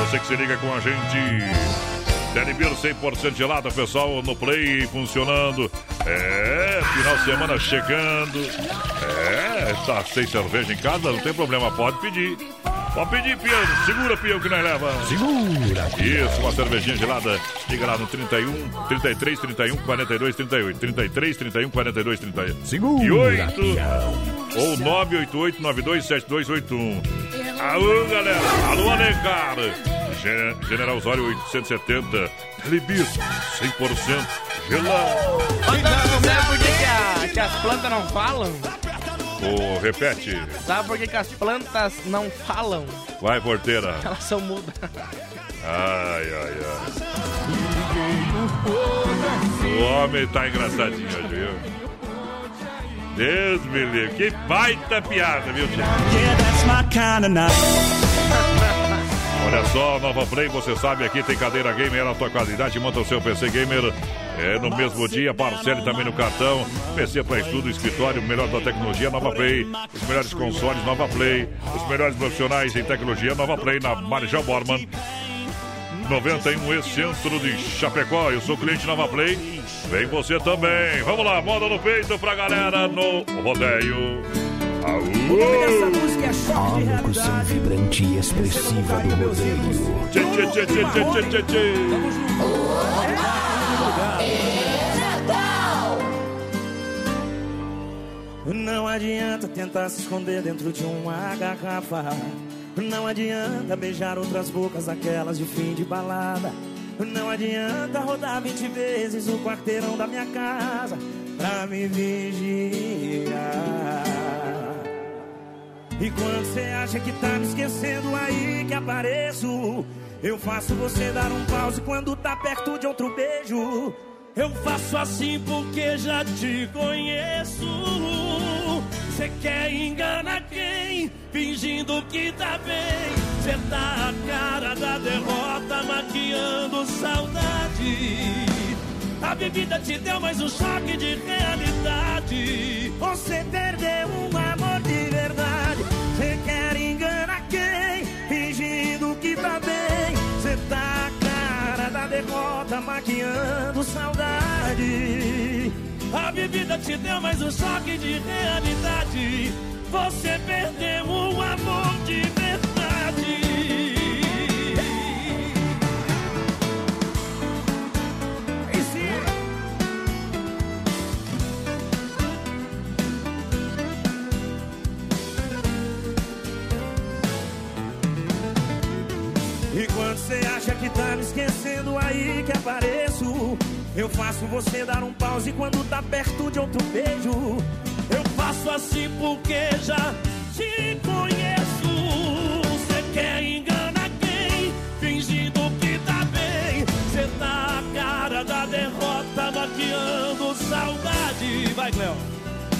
Você que se liga com a gente. Telebir 100% gelada, pessoal, no Play funcionando. É, final de semana chegando. É, tá sem cerveja em casa, não tem problema, pode pedir. Pode pedir, Piano. Segura, Piano, que nós leva. Segura. Isso, uma cervejinha gelada. Liga lá no 31, 33, 31, 42, 38. 33, 31, 42, 38. Segura, E 8. Pião. Ou 988 927281. Alô, galera. Alô, Alencar. Gen- General Osório 870. Telebir 100% gelado. Sabe por que, que, a- que as plantas não falam? Ô, repete. Sabe por que, que as plantas não falam? Vai, porteira. Elas são mudas. Ai, ai, ai. O homem tá engraçadinho hoje, viu? Deus me livre. Que baita piada, viu, tio? Olha só, Nova Play, você sabe, aqui tem cadeira gamer na tua qualidade, monta o seu PC gamer. É, no mesmo dia, parcele também no cartão, PC para estudo, escritório, melhor da tecnologia, Nova Play, os melhores consoles, Nova Play, os melhores profissionais em tecnologia, Nova Play, na Marjal Borman, 91 E Centro de Chapecó, eu sou cliente Nova Play, vem você também, vamos lá, moda no peito pra galera no rodeio. Aú! A locução vibrante e expressiva do rodeio. Tchê, tchê, tchê, tchê, tchê, tchê, tchê, tchê. Não adianta tentar se esconder dentro de uma garrafa. Não adianta beijar outras bocas, aquelas de fim de balada. Não adianta rodar 20 vezes o quarteirão da minha casa pra me vigiar. E quando você acha que tá me esquecendo, aí que apareço. Eu faço você dar um pause quando tá perto de outro beijo. Eu faço assim porque já te conheço. Você quer enganar quem? Fingindo que tá bem. Você tá a cara da derrota, maquiando saudade. A bebida te deu mais um choque de realidade. Você perdeu um amor de verdade. Você quer enganar quem? Fingindo que tá bem. Você tá a cara da derrota, maquiando saudade. A bebida te deu mais um choque de realidade. Você perdeu um amor de verdade. Quando você acha que tá me esquecendo aí que apareço? Eu faço você dar um pause quando tá perto de outro beijo. Eu faço assim porque já te conheço. Você quer enganar quem? Fingindo que tá bem. Você tá a cara da derrota, maquiando saudade. Vai, Cleo.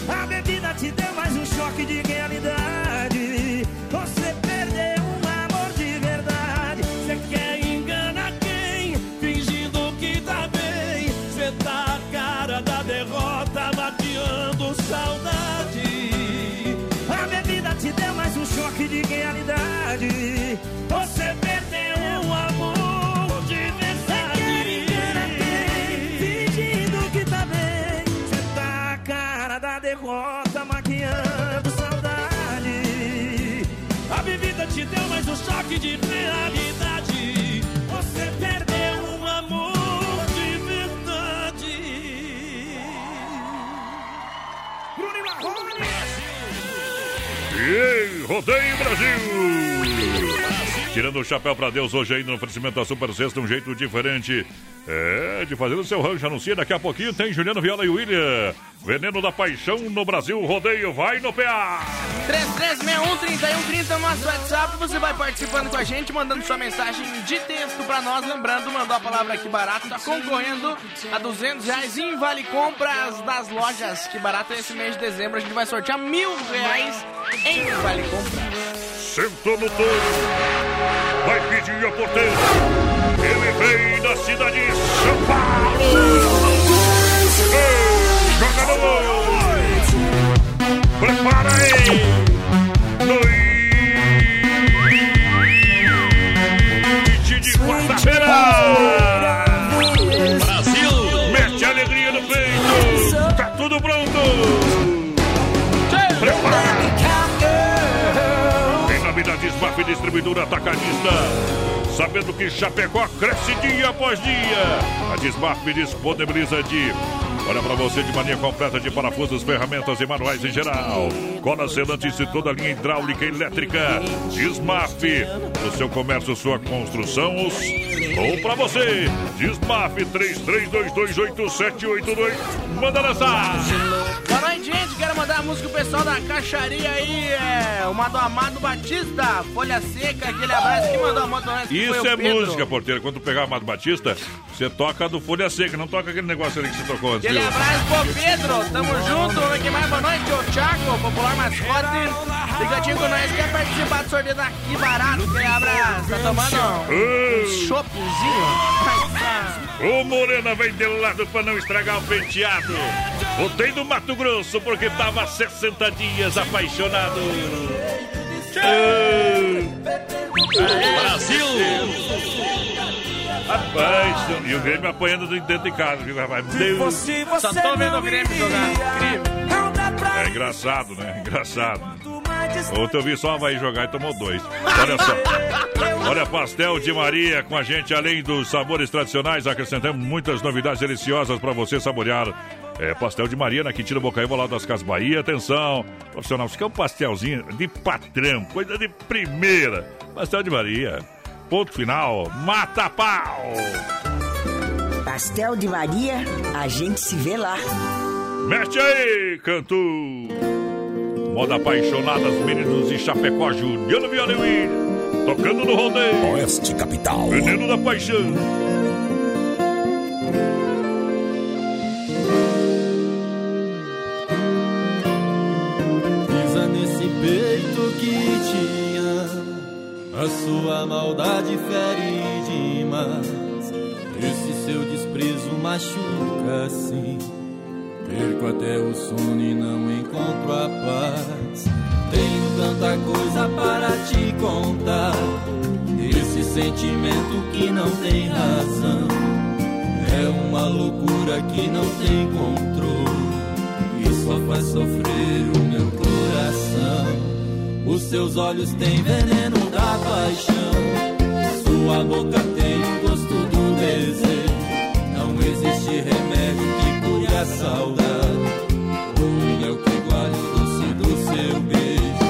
A bebida te deu mais um choque de realidade. Você de realidade. Você perdeu um amor de verdade. Fingindo que tá bem. Você tá a cara da derrota, maquiando saudade. A bebida te deu mais um choque de realidade. Você perdeu um amor de verdade. Bruno Marrone. E Rodeio Brasil! Tirando o chapéu pra Deus hoje aí no oferecimento da Super Sexta, um jeito diferente. É, de fazer o seu rancho. Anuncia daqui a pouquinho. Tem Juliano Viola e William. Veneno da Paixão no Brasil. Rodeio vai no PA. 3361-3130 no nosso WhatsApp. Você vai participando com a gente, mandando sua mensagem de texto pra nós. Lembrando, mandou a palavra que barato. Tá concorrendo a 200 reais em Vale Compras das lojas. Que barato esse mês de dezembro. A gente vai sortear mil reais em Vale Compras. Sentou no touro. Vai pedir a porteira. Ele vem da cidade de São Paulo. Joga no gol. Prepara aí. Noite de quarta-feira. Brasil. Mete a alegria no peito. Tá tudo pronto. Desmaf Distribuidora Atacadista. Sabendo que Chapecó cresce dia após dia. A Desmaf disponibiliza de. Olha para você de maneira completa de parafusos, ferramentas e manuais em geral. Cola selantes e toda a linha hidráulica e elétrica. Desmaf. O seu comércio, sua construção. Os... Ou para você. Desmaf 33228782. Manda lançar. Boa noite, gente. Quero mandar a música pro pessoal da caixaria aí. É, uma do Amado Batista, Folha Seca, aquele abraço que mandou a moto nós. Isso é música, porteiro. Quando pegar Amado Batista, você toca do Folha Seca, não toca aquele negócio ali que você tocou antes. Aquele abraço pro Pedro, tamo junto. Vamos aqui mais boa noite, o Chaco, popular mascote. Ligadinho com nós, quer participar do sorteio daqui barato? Aquele abraço, tá tomando um choppzinho? O Morena vem de lado pra não estragar o penteado. Voltei do Mato Grosso porque tava 60 dias apaixonado. Brasil! Rapaz, e o Grêmio apanhando dentro de casa, viu, rapaz? Deus. Só tô vendo o Grêmio jogar. Incrível. É engraçado, né? Engraçado. Ontem eu vi só Havaí jogar e tomou dois. Olha só. Olha, pastel de Maria com a gente, além dos sabores tradicionais, acrescentamos muitas novidades deliciosas para você saborear. É, pastel de Maria na Quintino Bocaíba, lá das Casas Bahia. Atenção, profissional, isso aqui é um pastelzinho de patrão, coisa de primeira. Pastel de Maria. Ponto final, mata pau! Pastel de Maria, a gente se vê lá. Mete aí, canto! Moda apaixonadas, meninos de Chapecó, Juliano Viola e. Tocando no rodeio. Oeste Capital. Veneno da Paixão. Pisa nesse peito que A sua maldade fere demais. Esse seu desprezo machuca assim Perco até o sono e não encontro a paz. Tenho tanta coisa para te contar. Esse sentimento que não tem razão. É uma loucura que não tem controle. E só faz sofrer o. Os seus olhos têm veneno da paixão, sua boca tem o gosto do desejo. Não existe remédio que cure a saudade. O é o que guarda o doce do seu beijo.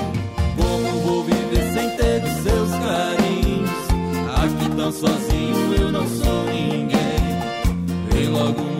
Como vou viver sem ter os seus carinhos? Aqui tão sozinho eu não sou ninguém. Vem logo um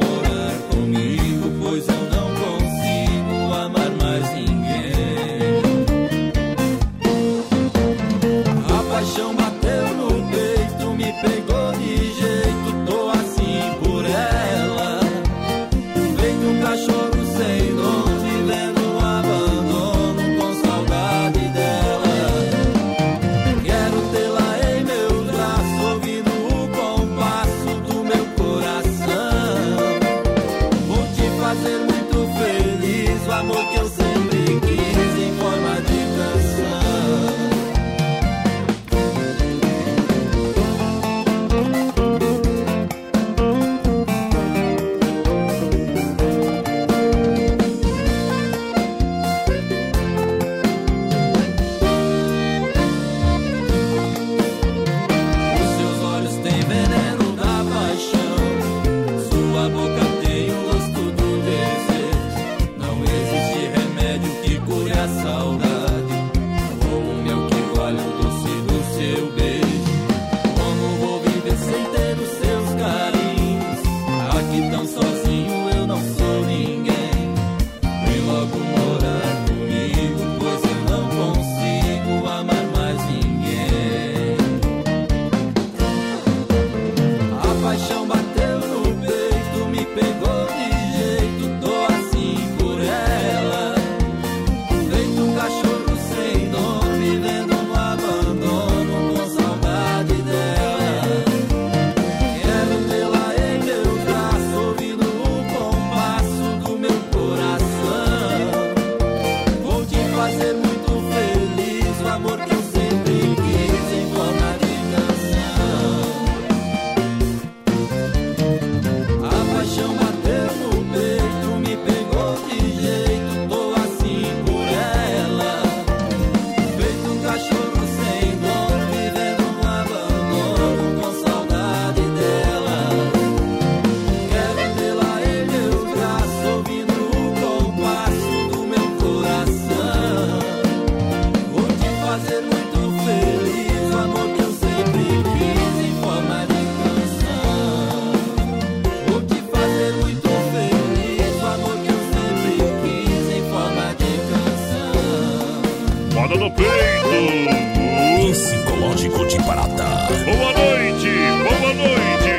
noite, boa noite.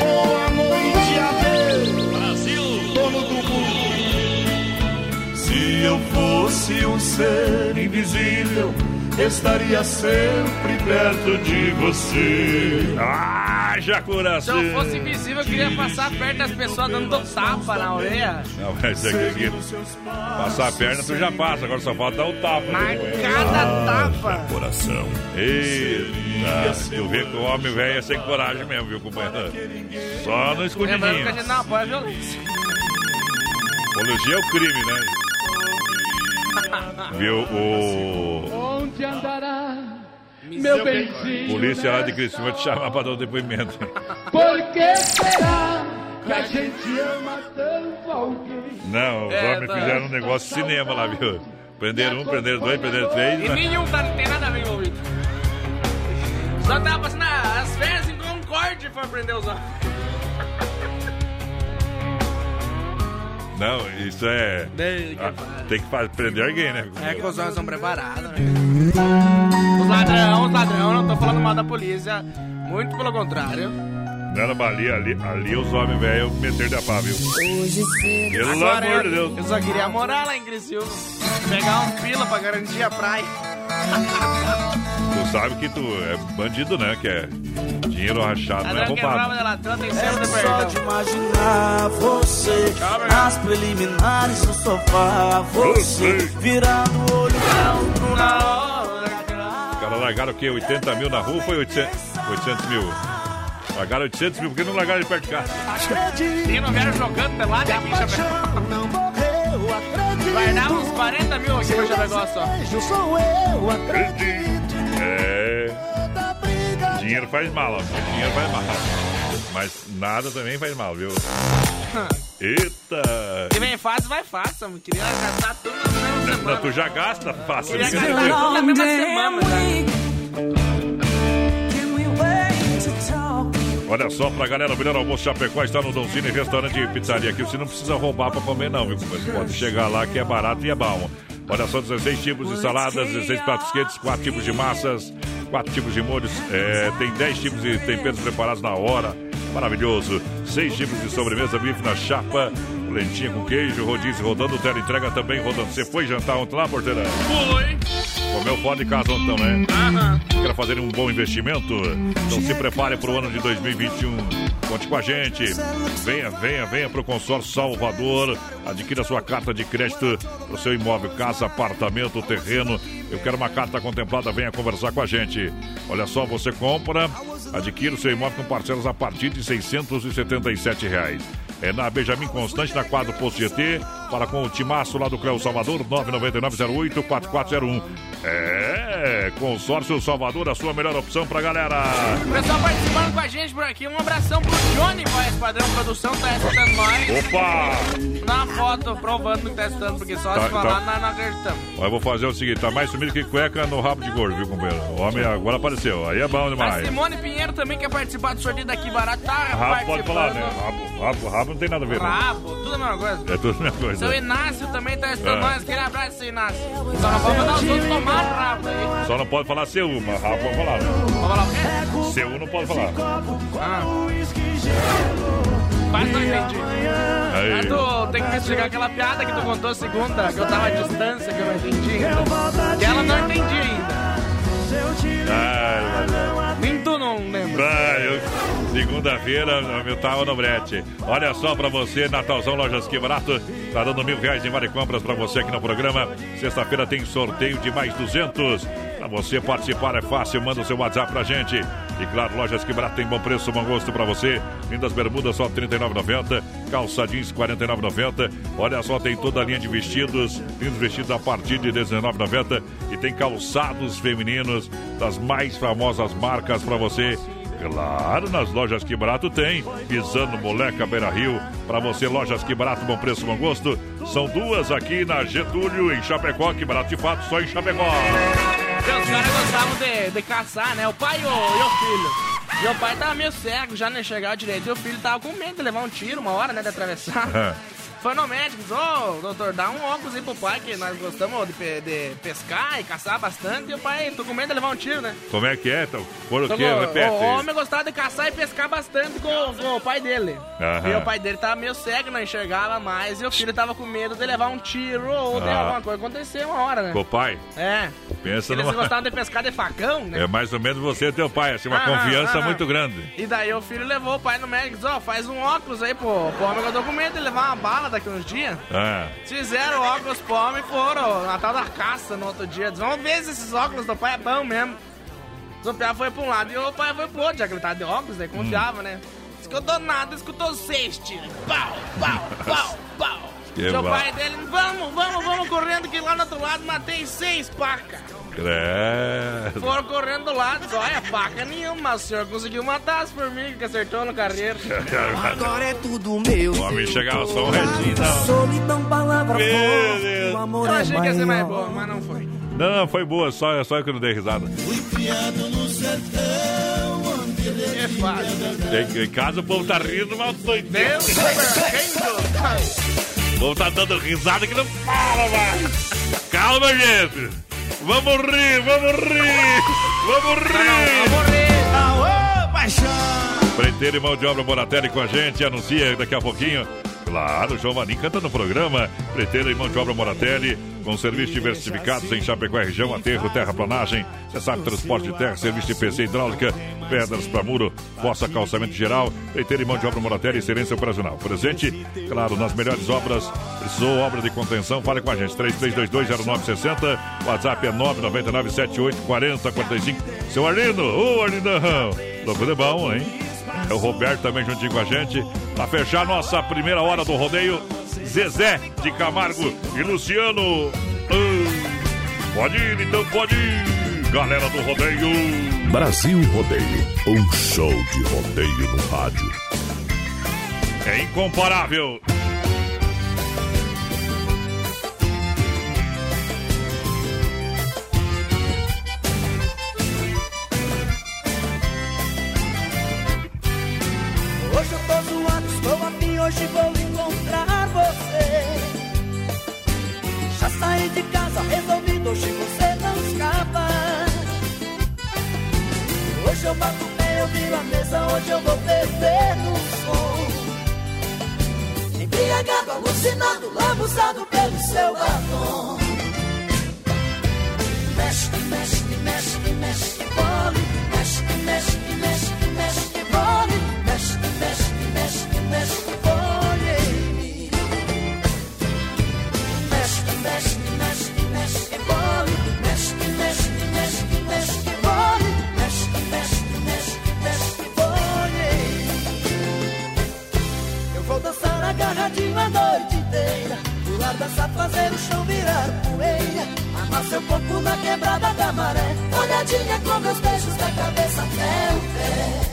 Boa noite, Abel. Brasil. Dono do mundo. Se eu fosse um ser invisível, estaria sempre perto de você. Haja coração. Se eu fosse invisível, eu queria passar perto das pessoas dando tapa na orelha. Não, mas é que passar a perna tu já passa, agora só falta dar o tapa. Mas cada tapa. Coração. Eita, tu vê que o homem velho é sem coragem mesmo, viu, companheiro? Só no Lembrando que a escondidinho. gente não apoia a violência. Apologia é o crime, né? Viu, o Onde andará meu benzinho? polícia lá de Criciúma te chamar pra dar o depoimento. Por que será que a gente ama tanto alguém? Não, os É, homens tá. fizeram um negócio de cinema lá, viu? Prenderam um, prenderam dois, prenderam três. E né? nenhum tá, não tem nada a ver envolvido. Só tava passando as férias em Concorde e foi prender os homens. Não, isso é. Ah, tem que fazer, prender alguém, né? É que os homens são preparados, né? Os ladrão, os ladrão, não tô falando mal da polícia. Muito pelo contrário. Não, mas ali, ali, ali os homens velhos meteram da pá, viu? Hoje cedo. Pelo Agora amor de Deus. eu só queria morar lá em Criciúma. Pegar uns pila pra garantir a praia. Tu sabe que tu é bandido, né? Que é dinheiro rachado, não é roubado. É só de imaginar você nas preliminares no sofá, você virando o olho Os caras largaram o quê? 80 mil na rua ou foi 800, 800 mil? Largaram 800 mil, por que não largaram de perto de casa? E não vieram jogando pelado aqui em Chapecó. Vai dar uns 40 mil aqui pra Chapecó só. Sou eu, acredito. É. Dinheiro faz mal, ó. Dinheiro faz mal. Mas nada também faz mal, viu? Eita! Se vem fácil, vai fácil. Eu queria gastar tudo na mesma Não, semana. tu já gasta fácil. Queria né? gastar tudo na mesma semana já. Olha só pra galera, o melhor almoço Chapecó está no Doncini Restaurante e Pizzaria. Aqui você não precisa roubar pra comer, não, viu? Mas pode chegar lá que é barato e é bom. Olha só, 16 tipos de saladas, 16 pratos quentes, 4 tipos de massas, 4 tipos de molhos. é, tem 10 tipos de temperos preparados na hora. Maravilhoso. 6 tipos de sobremesa, bife na chapa, lentinha com queijo, rodízio rodando, tela entrega também rodando. Você foi jantar ontem lá, porteira? Foi. Comeu fora de casa ontem, né? Aham. Quer fazer um bom investimento? Então se prepare para o ano de 2021. Conte com a gente. Venha, venha, venha para o consórcio Salvador. Adquira sua carta de crédito para o seu imóvel, casa, apartamento, terreno. Eu quero uma carta contemplada. Venha conversar com a gente. Olha só, você compra, adquira o seu imóvel com parcelas a partir de 677 reais. É na Benjamin Constante, na quadra Posto GT. Fala com o Timaço lá do Cléo Salvador, 999-08-4401. É, Consórcio Salvador, a sua melhor opção pra galera. Pessoal participando com a gente por aqui. Um abração pro Johnny, voz padrão produção, tá escutando nós. Opa! Uma foto provando que tá escutando, porque só Tá, se falar tá. nós não acreditamos. Eu vou fazer o seguinte, tá mais sumido que cueca no rabo de gordo, viu, companheiro? O homem agora apareceu, aí é bom A demais. Simone Pinheiro também quer participar do sorteio daqui barato. Tá Rabo pode falar, né? Rabo, rabo, rabo não tem nada a ver, né? Tudo a mesma coisa. É tudo a mesma coisa. Seu Inácio também tá escutando É. nós. Aquele abraço, seu Inácio. Só não pode mandar os outros tomar rabo aí. Só não pode falar seu, mas rabo pode falar. Pode falar o quê? Seu não pode falar. Ah. Quase não entendi. Aí. Mas tu tem que me explicar aquela piada que tu contou segunda, que eu tava à distância, que eu não entendi ainda. Que ela não entendi ainda. Ai. Nem tu não lembra. Ah, eu, segunda-feira tava no brete. Olha só pra você, Natalzão Lojas Que Barato. Tá dando mil reais em vale compras pra você aqui no programa. Sexta-feira tem sorteio de mais 200. Pra você participar é fácil, manda o seu WhatsApp pra gente. E claro, Lojas Que Barato tem bom preço, bom gosto pra você. Lindas bermudas só R$ 39,90. Calça jeans R$ 49,90. Olha só, tem toda a linha de vestidos. Lindos vestidos a partir de R$ 19,90. E tem calçados femininos das mais famosas marcas pra você. Claro, nas lojas Que Barato tem. Pisando, Moleca, Beira Rio. Pra você, lojas Que Barato, bom preço, bom gosto. São duas aqui na Getúlio, em Chapecó. Que Barato de fato, só em Chapecó. Os caras gostavam de, de caçar, né? O pai e o, e o filho. O pai tava meio cego, já não enxergava direito. E o filho tava com medo de levar um tiro uma hora, né? De atravessar. Foi no médico, ô, doutor, dá um óculos aí pro pai, que nós gostamos de, pe- de pescar e caçar bastante. E o pai, tô com medo de levar um tiro, né? Como é que é? Então, por o quê? Repete. O homem gostava de caçar e pescar bastante com, com o pai dele. Aham. E o pai dele tava meio cego, não enxergava mais. E o filho tava com medo de levar um tiro ou de Ah. alguma coisa acontecer uma hora, né? Com o pai? É. Pensa Eles numa... gostavam de pescar de facão, né? É mais ou menos você e teu pai, assim, uma Aham, confiança aham. muito grande. E daí o filho levou o pai no médico e disse, ó, faz um óculos aí pro, pro homem eu tô com medo de levar uma bala daqui uns dias. Ah, Fizeram óculos pro homem e foram na tal da caça no outro dia. Diz, vamos ver se esses óculos do pai é bom mesmo. O Piá foi pra um lado e o pai foi pro outro, já que ele tava de óculos, daí confiava, né? Escutou nada, escutou seis tiros. Pau, pau, pau, pau. Que Seu pai dele, vamos, vamos, vamos correndo que lá do outro lado matei seis pacas. Credo. Foram correndo do lado, só é faca nenhuma, o senhor conseguiu matar as formigas que acertou no carreiro. Agora é tudo meu. O homem chegava só um retinho, não. Solidão, palavra forte, o amor Eu é achei que ia ser mais boa, mas não foi. Não, não, foi boa, só, só eu que não dei risada. É fácil. Em, em casa o povo tá rindo, mas eu tô Deus entendendo. O povo tá dando risada que não fala mais. Calma, gente. Vamos rir, vamos rir. Vamos rir. Vamos rir. Aô, paixão! Preteiro e mão de obra Moratelli com a gente, anuncia daqui a pouquinho. Claro, João Marim canta no programa. Preteiro e mão de obra Moratelli, com serviços diversificados em Chapecó região, aterro, terraplanagem, você sabe, transporte de terra, serviço de PC hidráulica, pedras para muro, fossa, calçamento geral, preteiro e mão de obra Moratelli, excelência operacional. Presente, claro, nas melhores obras. Precisou obra de contenção? Fale com a gente, 33220960, WhatsApp é 999784045. Seu Arlindo, ô Arlindão, louco de bom, hein? É o Roberto também juntinho com a gente. Pra fechar nossa primeira hora do rodeio, Zezé de Camargo e Luciano. Ah, pode ir, então pode ir. Galera do rodeio. Brasil Rodeio, um show de rodeio no rádio. É incomparável. Hoje vou encontrar você. Já saí de casa, resolvido, hoje você não escapa. Hoje eu bato o pé, eu viro a mesa, hoje eu vou beber no som. Embriagado, alucinado, lambuzado pelo seu batom. Mexe, mexe, mexe, mexe. Mexe, mexe, mexe, mexe, dançar agarradinho a noite inteira. Pular, dançar, fazer o chão virar poeira. Amar seu corpo na quebrada da maré. Olhadinha com meus beijos da cabeça até o pé.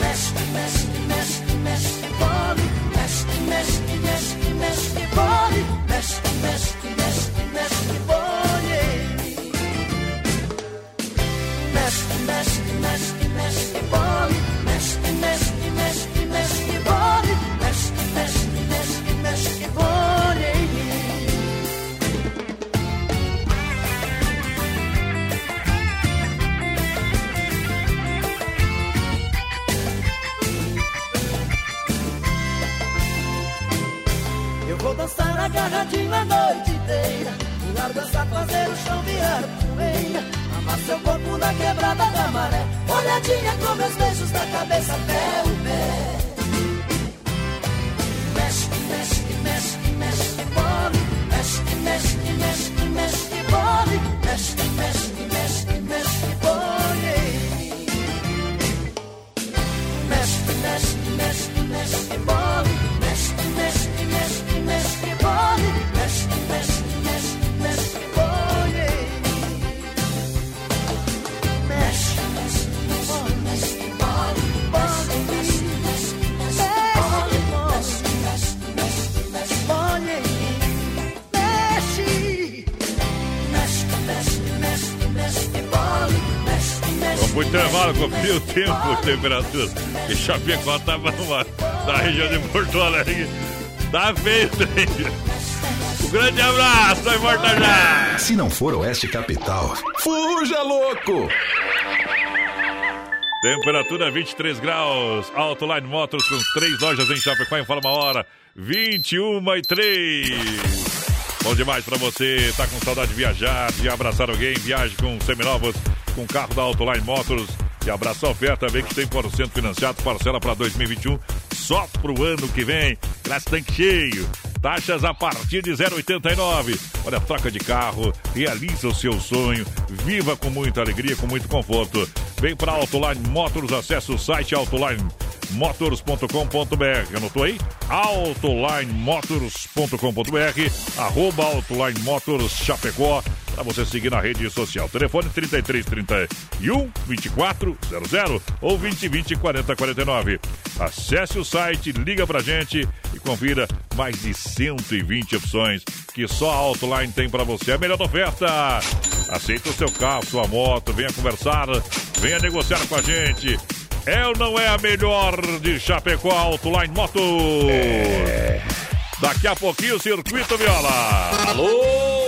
Mexe, mexe, mexe, mexe, bole. Mexe, mexe, mexe, mexe, bole. Mexe, mexe, mexe, agarradinho a noite inteira. Pular, dançar, fazer o chão virar poeira. Amar seu corpo na quebrada da maré. Olhadinha com meus beijos da cabeça até o pé. Intervalo, confia o tempo, temperatura. E Chapecó tava uma, da região de Porto Alegre. Tá feio. Um grande abraço, vai volta já. Se não for Oeste Capital, fuja louco! Temperatura 23 graus. Autoline Motors com três lojas em Chapecó. Informa a hora. 21 e 3. Bom demais pra você. Tá com saudade de viajar, de abraçar alguém. Viaje com seminovos, com carro da Autoline Motors. E abraça a oferta, vem que tem por cento financiado, parcela para 2021, só pro ano que vem. Graças tanque cheio. Taxas a partir de 0,89. Olha, troca de carro, realiza o seu sonho, viva com muita alegria, com muito conforto. Vem para Autoline Motors, acesse o site autolinemotors.com.br. Anotou aí? autolinemotors.com.br, arroba Autoline Motors Chapecó, para você seguir na rede social. Telefone 3331 2400 ou 2020 4049. Acesse o site, liga pra gente e confira mais de 120 opções que só a Autoline tem para você. A melhor oferta. Aceita o seu carro, sua moto, venha conversar, venha negociar com a gente. É ou não é a melhor de Chapecó Autoline Moto? É. Daqui a pouquinho o Circuito Viola. Alô,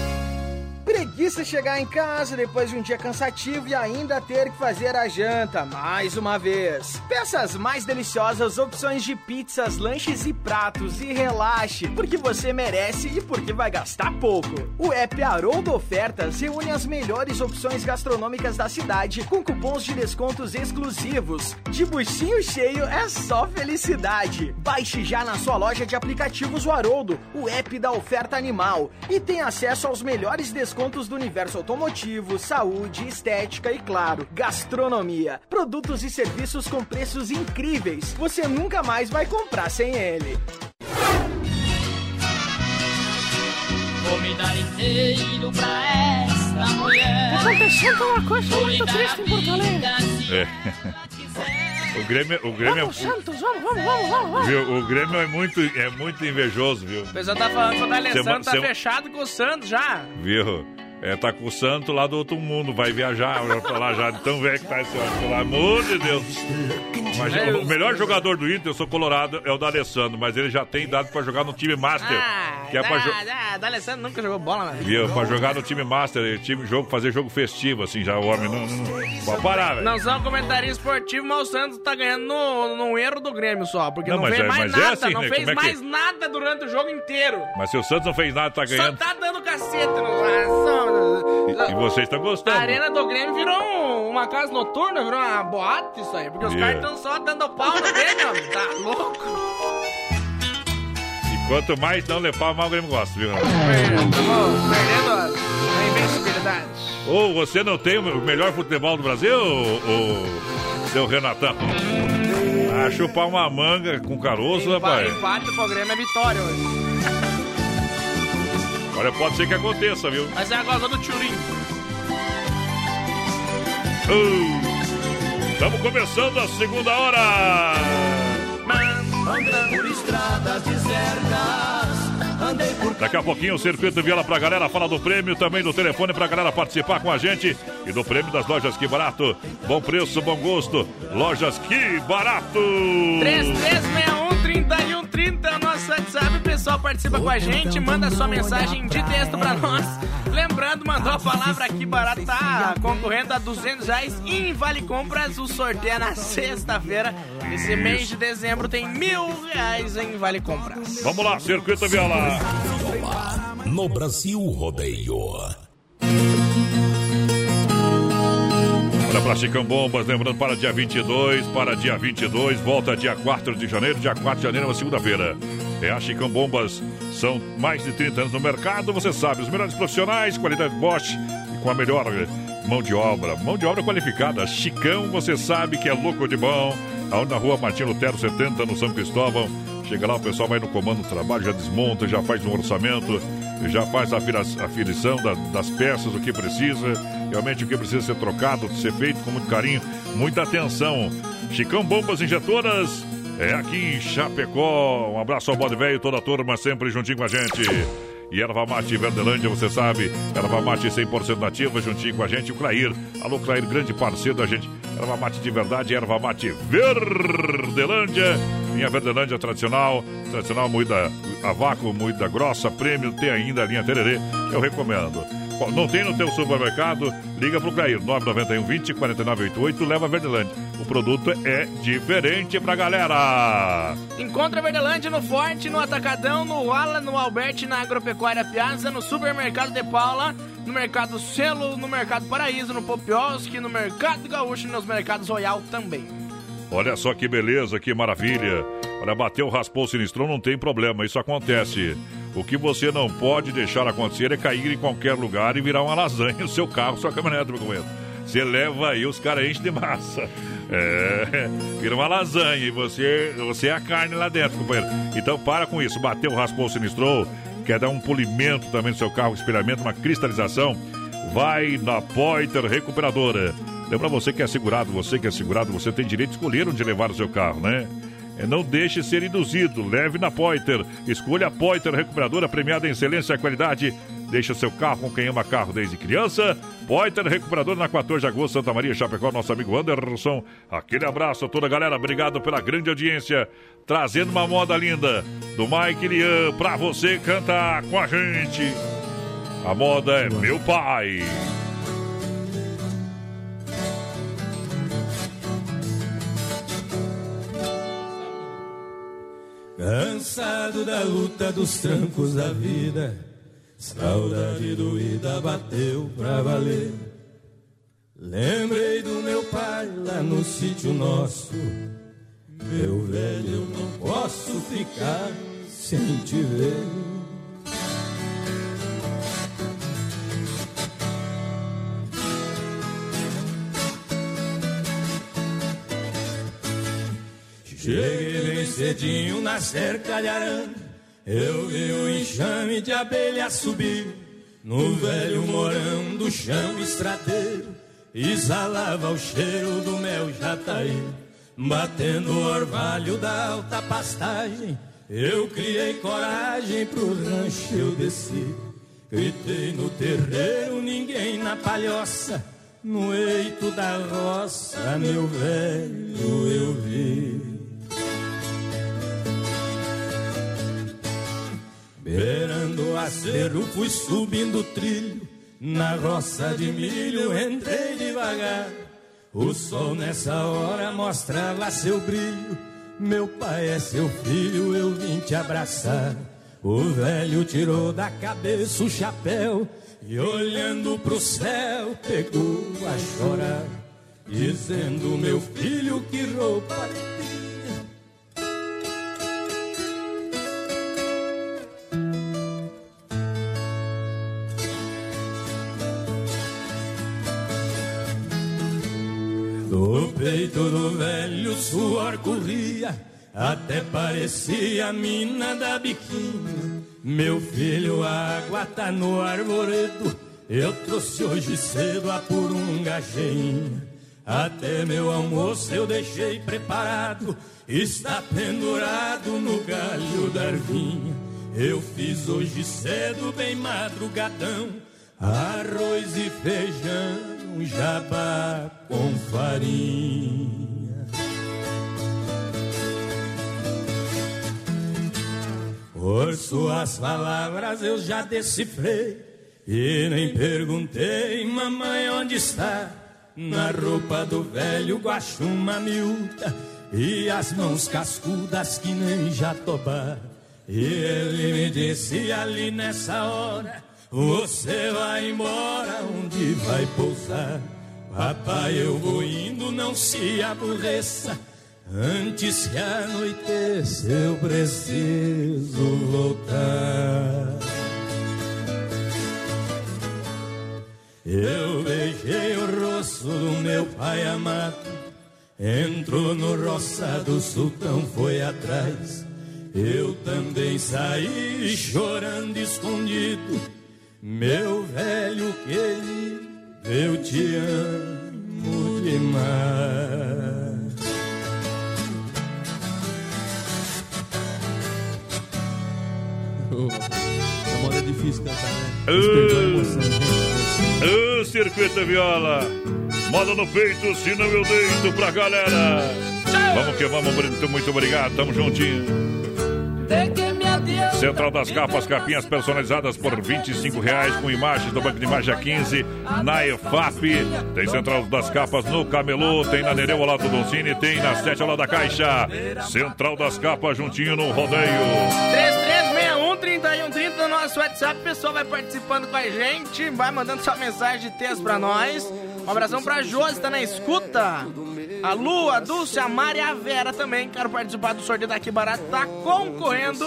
Preguiça chegar em casa depois de um dia cansativo e ainda ter que fazer a janta mais uma vez. Peça as mais deliciosas opções de pizzas, lanches e pratos e relaxe, porque você merece e porque vai gastar pouco. O app Haroldo Ofertas reúne as melhores opções gastronômicas da cidade com cupons de descontos exclusivos. De buchinho cheio é só felicidade. Baixe já na sua loja de aplicativos o Haroldo, o app da oferta animal, e tem acesso aos melhores descontos do universo automotivo, saúde, estética e, claro, gastronomia. Produtos e serviços com preços incríveis. Você nunca mais vai comprar sem ele. Vou me dar inteiro pra essa mulher. Tá acontecendo uma coisa muito triste em Porto Alegre. É. O Grêmio, o Grêmio Vamos, Santos, vamos, vamos, vamos, vamos. vamos. Viu? O Grêmio é muito, é muito invejoso, viu? O pessoal tá falando que o D'Alessandro tá sema- fechado com o Santos já. Viu? É, tá com o Santo lá do outro mundo, vai viajar pra lá já, tão velho que tá esse homem, pelo amor de Deus. Imagina, o melhor jogador do Inter, eu sou colorado, é o D'Alessandro, mas ele já tem idade pra jogar no time Master. Ah, que é pra ah, D'Alessandro nunca jogou bola na vida. Viu? Pra jogar no time Master, time, jogo, fazer jogo festivo, assim, já o homem não, não pode parar, velho. Não são comentários esportivos, mas o Santos tá ganhando no, no erro do Grêmio só. Porque Não, não, mas fez é- mais mas é nada, assim, não né? fez é que- mais nada durante o jogo inteiro. Mas se o Santos não fez nada, tá Só ganhando. tá dando cacete no. E, e vocês estão A gostando. arena do Grêmio virou um- uma casa noturna, virou uma boate isso aí. Porque os Yeah. caras estão só dando pau no Grêmio, tá louco? E quanto mais não levar, mais o Grêmio gosta, viu? Estamos perdendo a, a invencibilidade. Ou você não tem o melhor futebol do Brasil, ô, seu Renatão? Ah, chupar uma manga com caroço, rapaz. Empate pro Grêmio é vitória hoje. Olha, pode ser que aconteça, viu? Mas é agora do Turim. Estamos começando a segunda hora. Andei por estradas desertas, andei por Daqui a pouquinho o Circuito Viola pra galera fala do prêmio, também do telefone pra galera participar com a gente e do prêmio das lojas Que Barato. Bom preço, bom gosto. Lojas Que Barato. 3361-3130 é o nosso WhatsApp. O pessoal participa com a gente, manda sua mensagem de texto pra nós. Lembrando, mandou a palavra aqui barato, tá concorrendo a 200 reais em Vale Compras. O sorteio é na sexta-feira. Esse mês de dezembro tem mil reais em Vale Compras. Vamos lá, Circuito Viola. No Brasil Rodeio. Olha pra Chicão Bombas, lembrando para dia 22, para dia 22, volta dia 4 de janeiro, dia 4 de janeiro é uma segunda-feira. É a Chicão Bombas, são mais de 30 anos no mercado, você sabe, os melhores profissionais, qualidade Bosch e com a melhor mão de obra, mão de obra qualificada. Chicão, você sabe que é louco de bom, aonde na rua Martim Lutero 70, no São Cristóvão. Chega lá, o pessoal vai no comando do trabalho, já desmonta, já faz um orçamento, já faz a aferição da- das peças, o que precisa, realmente o que precisa ser trocado, ser feito com muito carinho, muita atenção. Chicão Bombas Injetoras é aqui em Chapecó. Um abraço ao bode velho, toda a turma sempre juntinho com a gente. E Erva Mate Verdelândia, você sabe, Erva Mate 100% nativa, juntinho com a gente, o Clair. Alô, Clair, grande parceiro da gente. Erva Mate de verdade, Erva Mate Verdelândia. Linha Verdelândia tradicional, tradicional moída a vácuo, moída grossa, prêmio, tem ainda a linha Tererê, eu recomendo. Não tem no teu supermercado? Liga pro Clair, 991 20 4988, leva Verdelândia. O produto é diferente pra galera. Encontra Verdelândia no Forte, no Atacadão, no Ala, no Alberti, na Agropecuária Piazza, no Supermercado de Paula, no Mercado Selo, no Mercado Paraíso, no Popioski, no Mercado Gaúcho e nos mercados Royal também. Olha só que beleza, que maravilha. Olha, bateu, raspou o sinistrão, não tem problema, isso acontece. O que você não pode deixar acontecer é cair em qualquer lugar e virar uma lasanha o seu carro, sua caminhonete, meu companheiro. Você leva aí, os caras enchem de massa. É, vira uma lasanha e você, você é a carne lá dentro, companheiro. Então para com isso, bateu, raspou, sinistrou, quer dar um polimento também no seu carro, espelhamento, uma cristalização, vai na Poiter Recuperadora. Lembra você que é segurado, você que é segurado, você tem direito de escolher onde levar o seu carro, né? É, Não deixe ser induzido, leve na Poiter. Escolha a Poiter Recuperadora premiada em excelência e qualidade. Deixe o seu carro com quem ama carro desde criança. Poiter Recuperadora na 14 de agosto, Santa Maria, Chapecó, nosso amigo Anderson. Aquele abraço a toda a galera, obrigado pela grande audiência. Trazendo uma moda linda do Mike Lian pra você cantar com a gente. A moda é meu pai. Cansado da luta dos trancos da vida, saudade doída bateu pra valer. Lembrei do meu pai lá no sítio nosso. Meu velho, eu não posso ficar sem te ver. Bem cedinho na cerca de arame. Eu vi o enxame de abelha subir no velho morão do chão estradeiro. Exalava o cheiro do mel jataí, batendo o orvalho da alta pastagem. Eu criei coragem pro rancho eu desci. Gritei no terreiro, ninguém na palhoça. No eito da roça, meu velho, eu vi. Beirando o acero, fui subindo o trilho. Na roça de milho, entrei devagar. O sol nessa hora mostrava seu brilho. Meu pai é seu filho, eu vim te abraçar. O velho tirou da cabeça o chapéu e olhando pro céu pegou a chorar, dizendo: Meu filho, que roupa linda. Peito do velho suor corria, até parecia mina da biquinha. Meu filho, a água tá no arvoredo. Eu trouxe hoje cedo a purunga cheinha. Até meu almoço eu deixei preparado. Está pendurado no galho da ervinha. Eu fiz hoje cedo, bem madrugadão. Arroz e feijão, jabá com farinha. Por suas palavras eu já decifrei e nem perguntei, mamãe, onde está? Na roupa do velho guaxuma miúda e as mãos cascudas que nem jatobá. E ele me disse ali nessa hora: Você vai embora, onde vai pousar? Papai, eu vou indo, não se aborreça. Antes que anoiteça, eu preciso voltar. Eu beijei o rosto do meu pai amado. Entrou no roçado, o sultão foi atrás. Eu também saí chorando escondido, meu velho querido, eu te amo demais. Na moda é difícil cantar, né? A emoção, gente. Ô, circuito viola. Moda no peito, senão eu deito pra galera. Vamos que vamos, muito, muito obrigado, tamo juntinho. Central das Capas, capinhas personalizadas por 25 reais com imagens do Banco de Imagem a 15 na EFAP. Tem Central das Capas no Camelô, tem na Nereu ao lado do Doncini, tem na 7 ao lado da Caixa. Central das Capas juntinho no rodeio. 3361-3130 no nosso WhatsApp. O pessoal vai participando com a gente, vai mandando sua mensagem de texto pra nós. Um abração pra Josi, tá na escuta. A Lu, a Dulce, a Mari a Vera também. Quero participar do sorteio daqui barato. Tá concorrendo.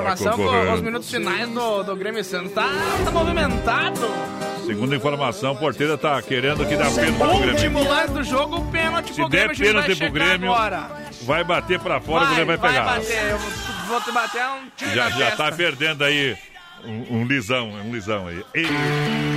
Informação com concorrendo. os minutos finais do, do Grêmio Santos. Tá, tá movimentado. Segundo informação, o porteira tá querendo que dá pênalti pro Grêmio. Último lance do jogo, pênalti Se pro der Grêmio. juiz vai pênalti pro Grêmio, Agora. vai bater pra fora, o Grêmio vai pegar. Vai bater. Eu vou te bater um tiro Já, já testa. tá perdendo aí um, um lisão, um lisão aí. Ei.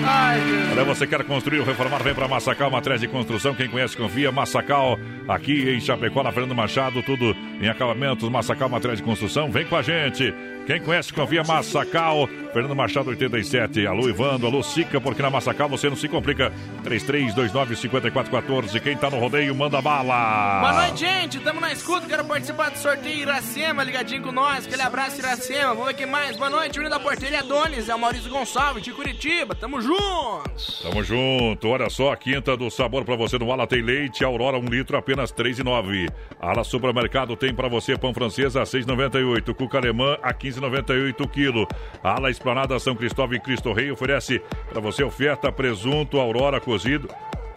Ai. Olha, você quer construir ou reformar, vem para Massacal, matriz de construção. Quem conhece, confia. Massacal, aqui em Chapecó, na Fernando Machado, tudo em acabamentos. Massacal, matriz de construção. Vem com a gente. Quem conhece, confia Massacal. Fernando Machado 87. Alô, Ivando. Alô, Sica, porque na Massacal você não se complica. 3329-5414. Quem tá no rodeio, manda bala. Boa noite, gente. Tamo na escuta. Quero participar do sorteio Iracema. Ligadinho com nós. Aquele abraço, Iracema. Vamos ver quem mais. Boa noite. Unido da Porteira Donis. É o Maurício Gonçalves de Curitiba. Tamo juntos. Tamo junto. Olha só, a quinta do sabor pra você no Ala tem leite. Aurora, um litro, apenas R$ 3,9. Ala Supermercado tem pra você pão francesa a 6,98. Cuca alemã a 15 2,98 quilo. Ala Esplanada São Cristóvão e Cristo Rei oferece para você oferta presunto Aurora cozido.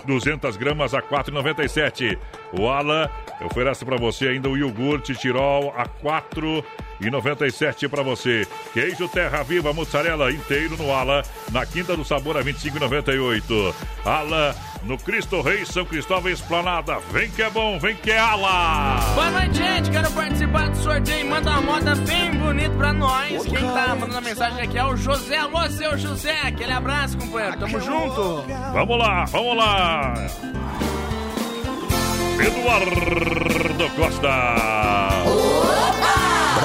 200 gramas a 4,97. O Ala oferece para você ainda o iogurte Tirol a 4,97. 4,97 para você. Queijo Terra Viva mussarela inteiro no Ala, na Quinta do Sabor a 25,98. Ala no Cristo Rei São Cristóvão Esplanada. Vem que é bom, vem que é Ala. Boa noite, gente. Quero participar do sorteio. Manda uma moda bem bonita pra nós. Quem tá mandando a mensagem aqui é o José. Alô, seu José. Aquele abraço, companheiro. Tamo junto. Vamos lá, vamos lá. Eduardo Costa.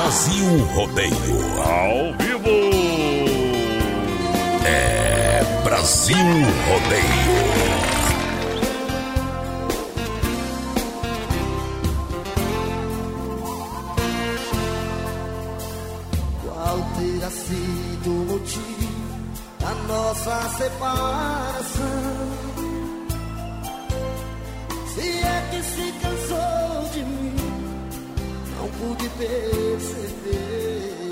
Brasil Rodeio. Ao vivo. É Brasil Rodeio. Qual terá sido o motivo da nossa separação? Perceber.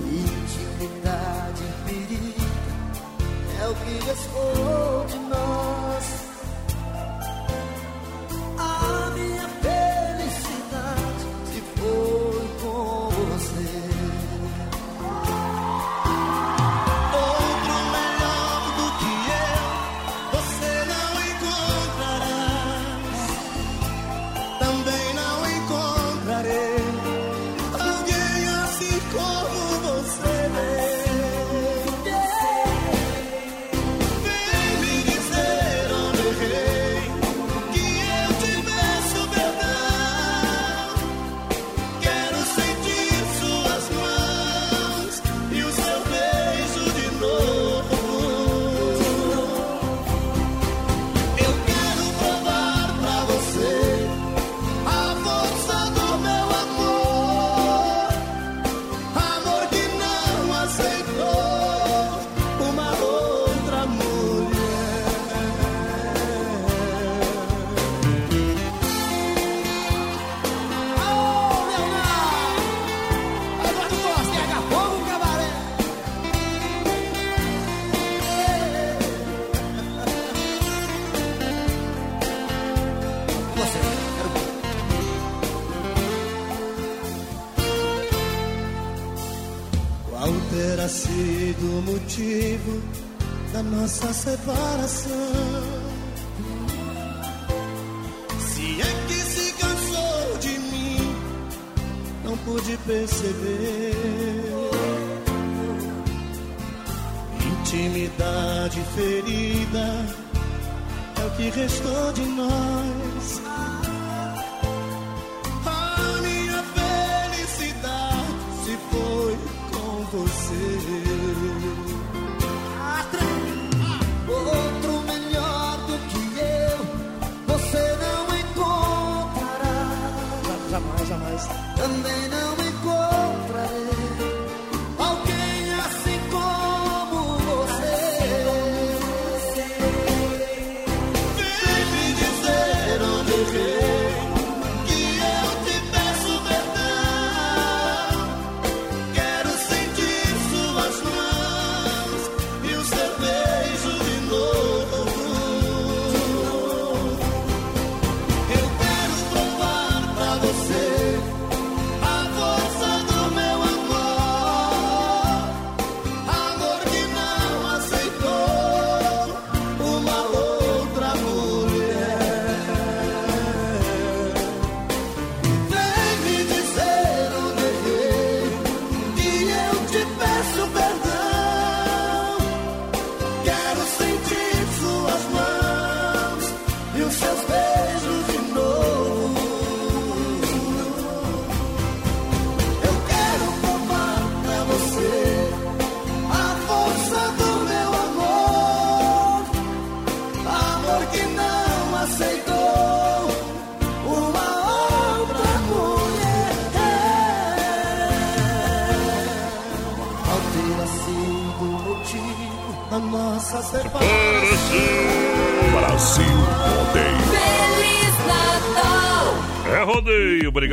Intimidade em perigo é o que restou de nós. Nossa separação? Se é que se cansou de mim, pude perceber. Intimidade ferida é o que restou de nós.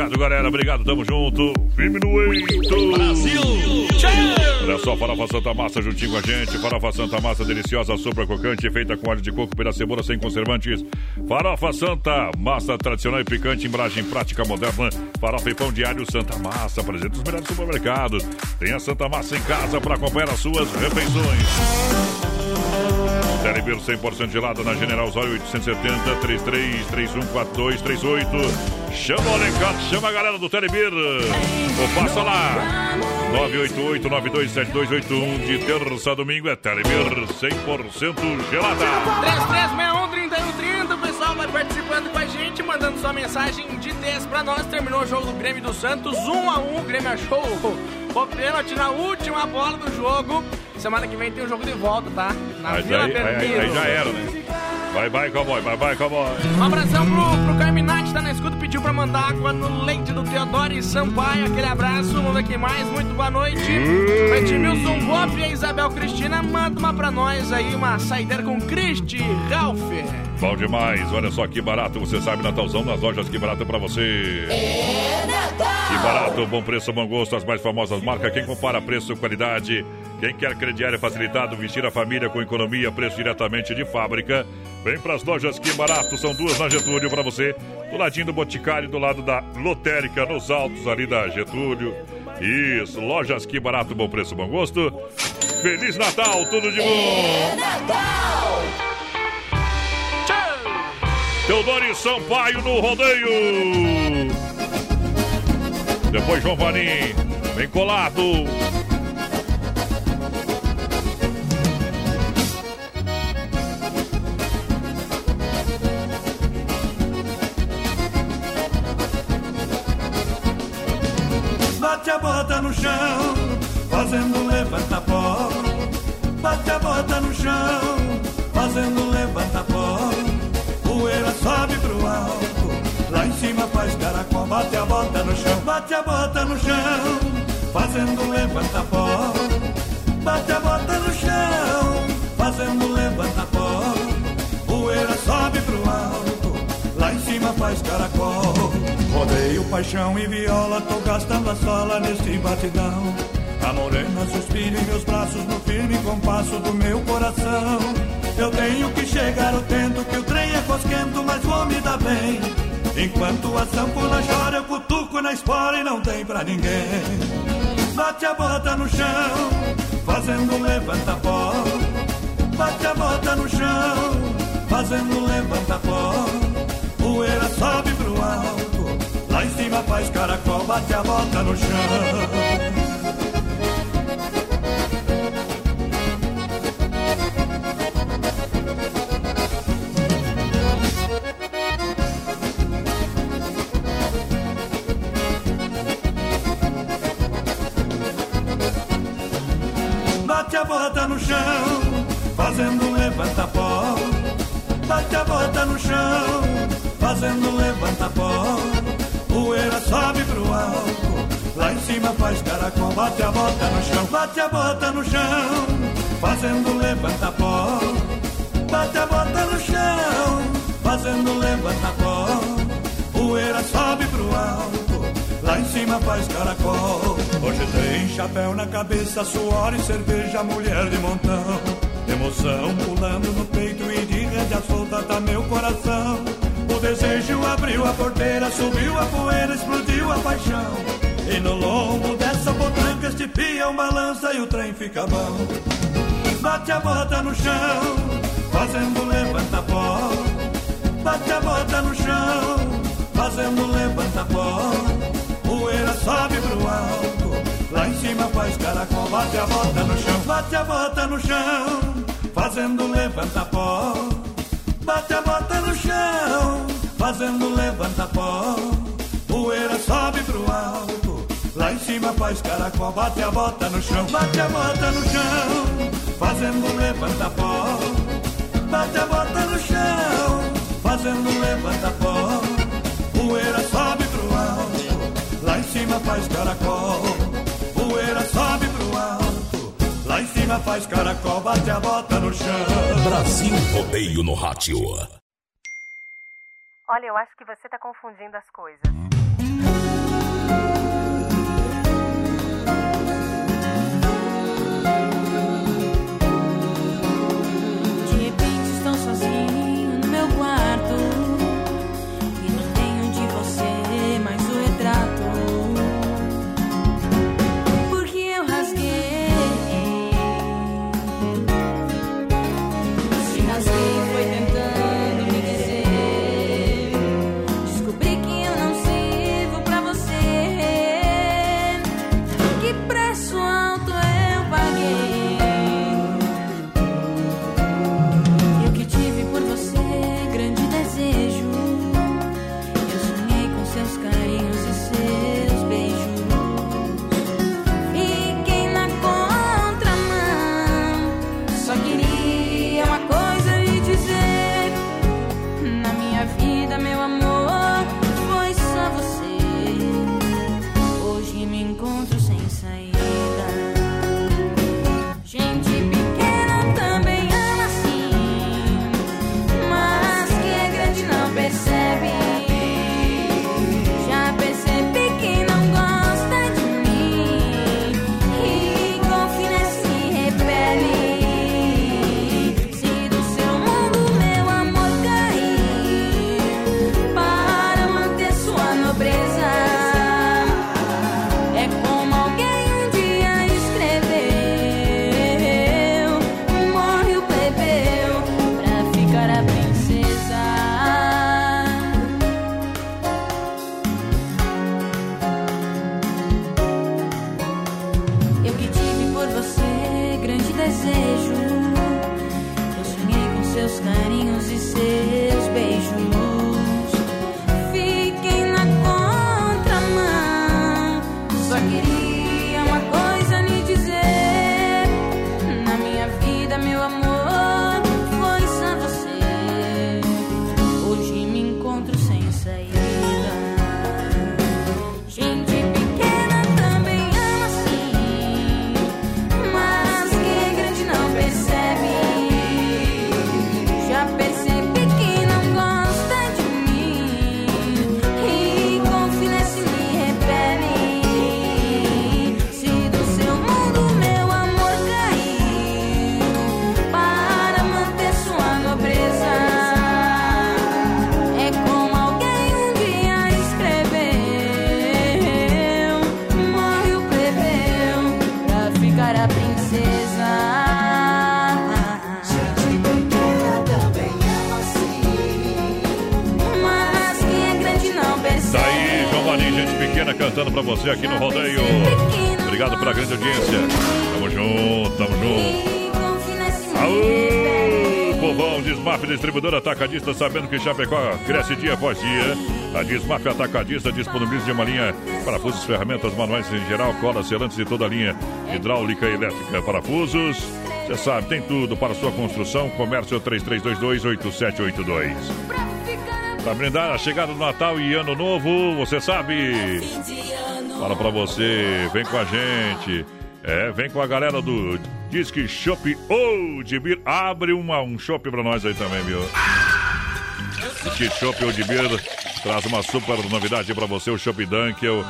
Obrigado, galera. Obrigado, tamo junto. Firme no eito. Brasil. Olha só, farofa Santa Massa juntinho com a gente. Farofa Santa Massa deliciosa, sopa crocante, feita com óleo de coco pela cebola sem conservantes. Farofa Santa Massa tradicional e picante, embalagem prática moderna. Farofa e pão diário Santa Massa. Apresenta os melhores supermercados. Tem a Santa Massa em casa para acompanhar as suas refeições. Telebir 100% gelado na General Osório 870 33314238. Chama o Alencar, chama a galera do Telebir. Ou passa lá. 988-927281 de terça a domingo é Telebir 100% gelada. 3361-3130, o pessoal vai participando com a gente, mandando sua mensagem de 10 pra nós. Terminou o jogo do Grêmio do Santos, 1 a 1 o Grêmio achou o pênalti na última bola do jogo. Semana que vem tem o jogo de volta, tá? Na Mas Vila aí, aí, aí já era, né? Vai, vai, cowboy, vai, vai, cowboy. Um abração pro, pro Carminati, tá na escuta, pediu pra mandar água no leite do Teodoro e Sampaio. Aquele abraço, vamos ver quem mais. Muito boa noite. O Edmilson Bob e a Isabel Cristina, manda uma pra nós aí, uma saideira com Cristi Ralph. Bom demais, olha só que barato, você sabe, Natalzão nas lojas, que barato pra você. Que barato, bom preço, bom gosto, as mais famosas marcas. Quem compara preço, qualidade, quem quer crediário facilitado, vestir a família com economia, preço diretamente de fábrica. Vem pras lojas Que Barato, são duas na Getúlio pra você. Do ladinho do Boticário, do lado da Lotérica, nos altos ali da Getúlio. Isso, lojas Que Barato, bom preço, bom gosto. Feliz Natal, tudo de bom. Teodoro e Sampaio no rodeio. Depois João Vanim, vem colado. No chão, fazendo um levanta-pó. Bate a bota no chão, fazendo um levanta-pó. Poeira sobe pro alto, lá em cima faz caracol. Bate a bota no chão, bate a bota no chão, fazendo um levanta-pó. Bate a bota no chão, fazendo um levanta-pó. Poeira sobe pro alto, lá em cima faz caracol. Rodeio, paixão e viola, tô gastando a sola neste batidão. A morena suspira em meus braços no firme compasso do meu coração. Eu tenho que chegar, eu tento que o trem é cosquento, mas vou me dar bem. Enquanto a sanfona chora, eu cutuco na espora e não tem pra ninguém. Bate a bota no chão, fazendo levanta-pó. Bate a bota no chão, fazendo levanta-pó. Poeira sobe pro alto, lá em cima faz caracol, bate a bota no chão. Bate a bota no chão, fazendo levanta-pó. Bate a bota no chão, fazendo levanta-pó. Cima faz caracol. Bate a bota no chão, bate a bota no chão, fazendo um levanta-pó. Bate a bota no chão, fazendo um levanta-pó. Poeira sobe pro alto, lá em cima faz caracol. Hoje tem chapéu na cabeça, suor e cerveja, mulher de montão. Emoção pulando no peito e de rédea solta tá meu coração. O desejo abriu a porteira, subiu a poeira, explodiu a paixão. E no lombo dessa potranca estipia um balança e o trem fica bom. Bate a bota no chão, fazendo levanta-pó. Bate a bota no chão, fazendo levanta-pó. Poeira sobe pro alto, lá em cima faz caracol. Bate a bota no chão, bate a bota no chão, fazendo levanta-pó. Bate a bota no chão, fazendo levanta-pó. Poeira sobe pro alto, lá em cima faz caracol. Bate a bota no chão, bate a bota no chão, fazendo levanta-pó. Bate a bota no chão, fazendo levanta-pó. Poeira sobe pro alto, lá em cima faz caracol. Poeira sobe pro alto, lá em cima faz caracol. Bate a bota no chão. Brasil Rodeio no Rádio. Olha, eu acho que você tá confundindo as coisas. De Sabendo que Chapecó cresce dia após dia. A Desmaf Atacadista disponibiliza uma linha parafusos, ferramentas manuais em geral, colas, selantes e toda a linha hidráulica e elétrica. Parafusos, você sabe, tem tudo para sua construção. Comércio 3322-8782. Para brindar a chegada do Natal e Ano Novo, você sabe. Fala pra você, vem com a gente. É, vem com a galera do Disque Shop Oldbir. Abre uma, um shop pra nós aí também, viu? Disque Shop Oldbir traz uma super novidade pra você, o Shop Dunkel.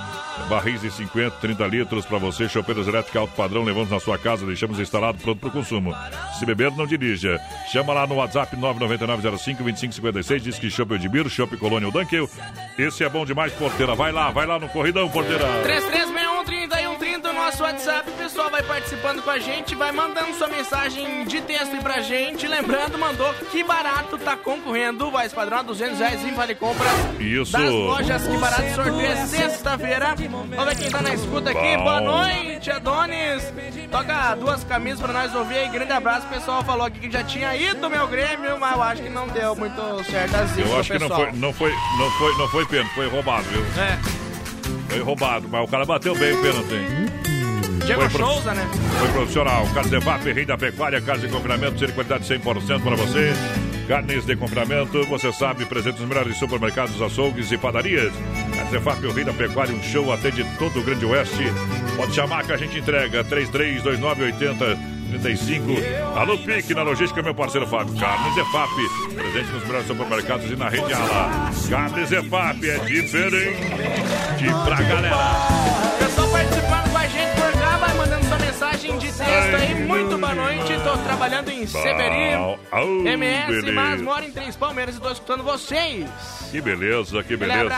Barris de 50, 30 litros pra você, chopeiras elétricas alto padrão, levamos na sua casa, deixamos instalado pronto pro consumo. Se beber, não dirija. Chama lá no WhatsApp 99905-2556, diz que Shop Oldbir, Shop Colônia Dunkel. Esse é bom demais, porteira. Vai lá, vai lá no corridão, porteira. 3361 3130, o nosso WhatsApp. O pessoal vai participando com a gente, vai mandando sua mensagem de texto aí pra gente. Lembrando, mandou que barato tá concorrendo. Voz padrão a 200 reais em Vale Compra. Isso. Das lojas que barato sorteio é sexta-feira. Vamos ver quem tá na escuta aqui. Bom. Boa noite, Adonis. Toca duas camisas pra nós ouvir aí. Grande abraço. O pessoal falou aqui que já tinha ido do meu Grêmio, mas eu acho que não deu muito certo assim. Eu acho que não foi, não foi, não foi, não foi pênalti, foi roubado, viu? É. Foi roubado, mas o cara bateu bem o pênalti. hein? Diego Foi Souza, né? Foi profissional. Carne de VAP, rei da pecuária, carne de confinamento, ser qualidade 100% para você. Carnes de confinamento, você sabe, presente nos melhores supermercados, açougues e padarias. De VAP, o rei da pecuária, um show atende todo o Grande Oeste. Pode chamar que a gente entrega. 332980 35. Alô, Pique, na logística, meu parceiro Fábio. Carnes EFAP, presente nos melhores supermercados e na rede Ala. Carnes EFAP é diferente pra galera. Texto aí. Muito boa noite, tô trabalhando em Severi, Au, MS, beleza. mas moro em Três Palmeiras e tô escutando vocês. Que beleza, que beleza.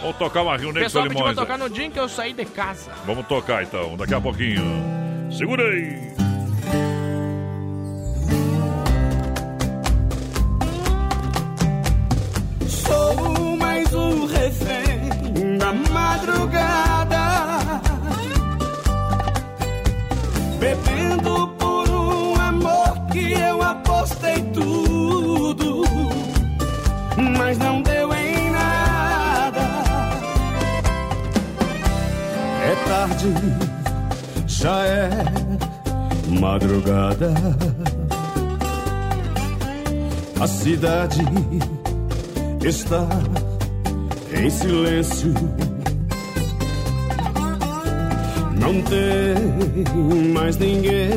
Vamos tocar uma Rio Negro pessoal Limões. tocar no dia em que eu saí de casa. Vamos tocar então, daqui a pouquinho. Segura aí. Sou mais um refém da madrugada, bebendo por um amor que eu apostei tudo, mas não deu em nada. É tarde, já é madrugada. A cidade está em silêncio. Não tem mais ninguém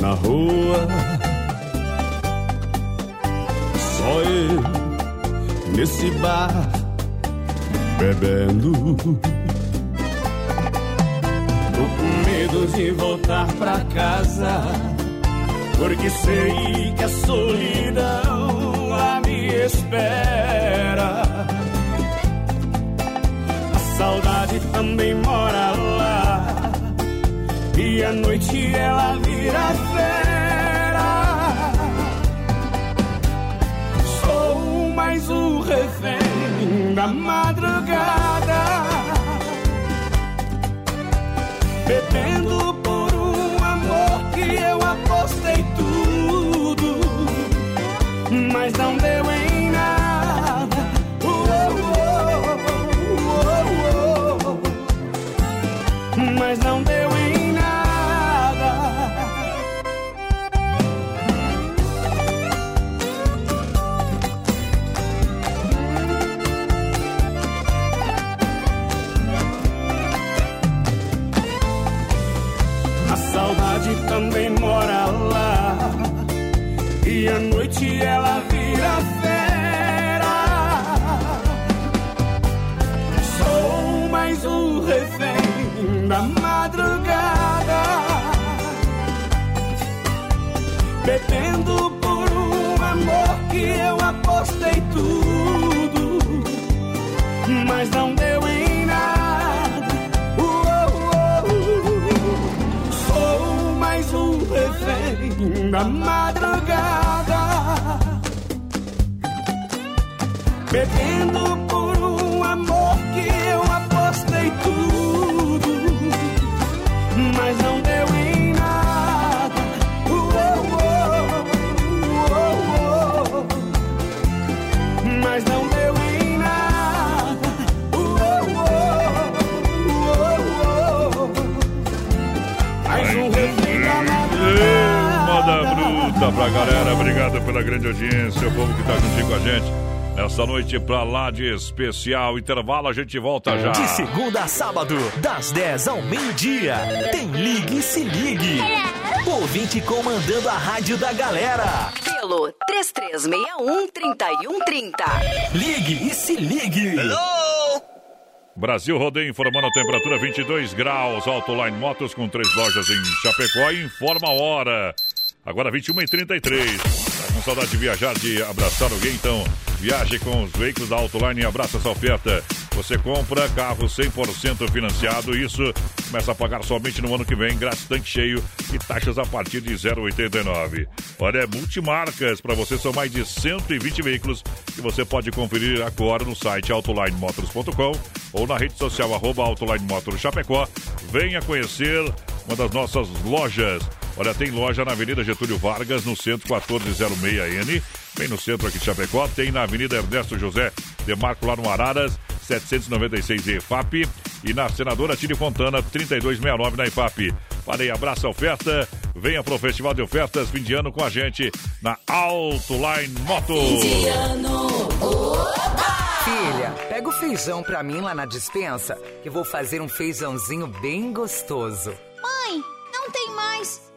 na rua. Só eu nesse bar bebendo. Tô com medo de voltar pra casa, porque sei que a solidão lá me espera. A saudade também mora lá, e à noite ela vira fera. Sou mais um refém da madrugada bebendo por um amor que eu apostei tudo, mas não deu em Bebendo por um amor que eu apostei tudo. Mas não deu em nada. Uou, uou, uou. Sou mais um refém da madrugada, bebendo por pra galera. Obrigado pela grande audiência, o povo que tá juntinho com a gente. Nessa noite pra lá de especial intervalo, a gente volta já. De segunda a sábado, das 10 ao meio-dia. Tem Ligue e Se Ligue. Ouvinte comandando a rádio da galera. Pelo 3361-3130. Ligue e Se Ligue. Brasil Rodeio informando a temperatura 22 graus. Autoline Motos com três lojas em Chapecó e informa a hora. Agora 21 e 33 Tá com saudade de viajar, de abraçar alguém? Então viaje com os veículos da Autoline e abraça essa oferta. Você compra carro 100% financiado. Isso começa a pagar somente no ano que vem, grátis tanque cheio e taxas a partir de 0,89. Olha, é multimarcas. Para você são mais de 120 veículos que você pode conferir agora no site autolinemotors.com ou na rede social arroba Autoline Chapecó. Venha conhecer uma das nossas lojas. Olha, tem loja na Avenida Getúlio Vargas, no centro 1406N, bem no centro aqui de Chapecó. Tem na Avenida Ernesto José de Marco, lá no Araras, 796 EFAP. E na Senadora Tire Fontana, 3269 na IFAP. Falei, abraça a oferta. Venha pro Festival de Ofertas fim de ano com a gente na Autoline Motos. Filha, pega o feijão pra mim lá na dispensa, que vou fazer um feijãozinho bem gostoso. Mãe, não tem mais.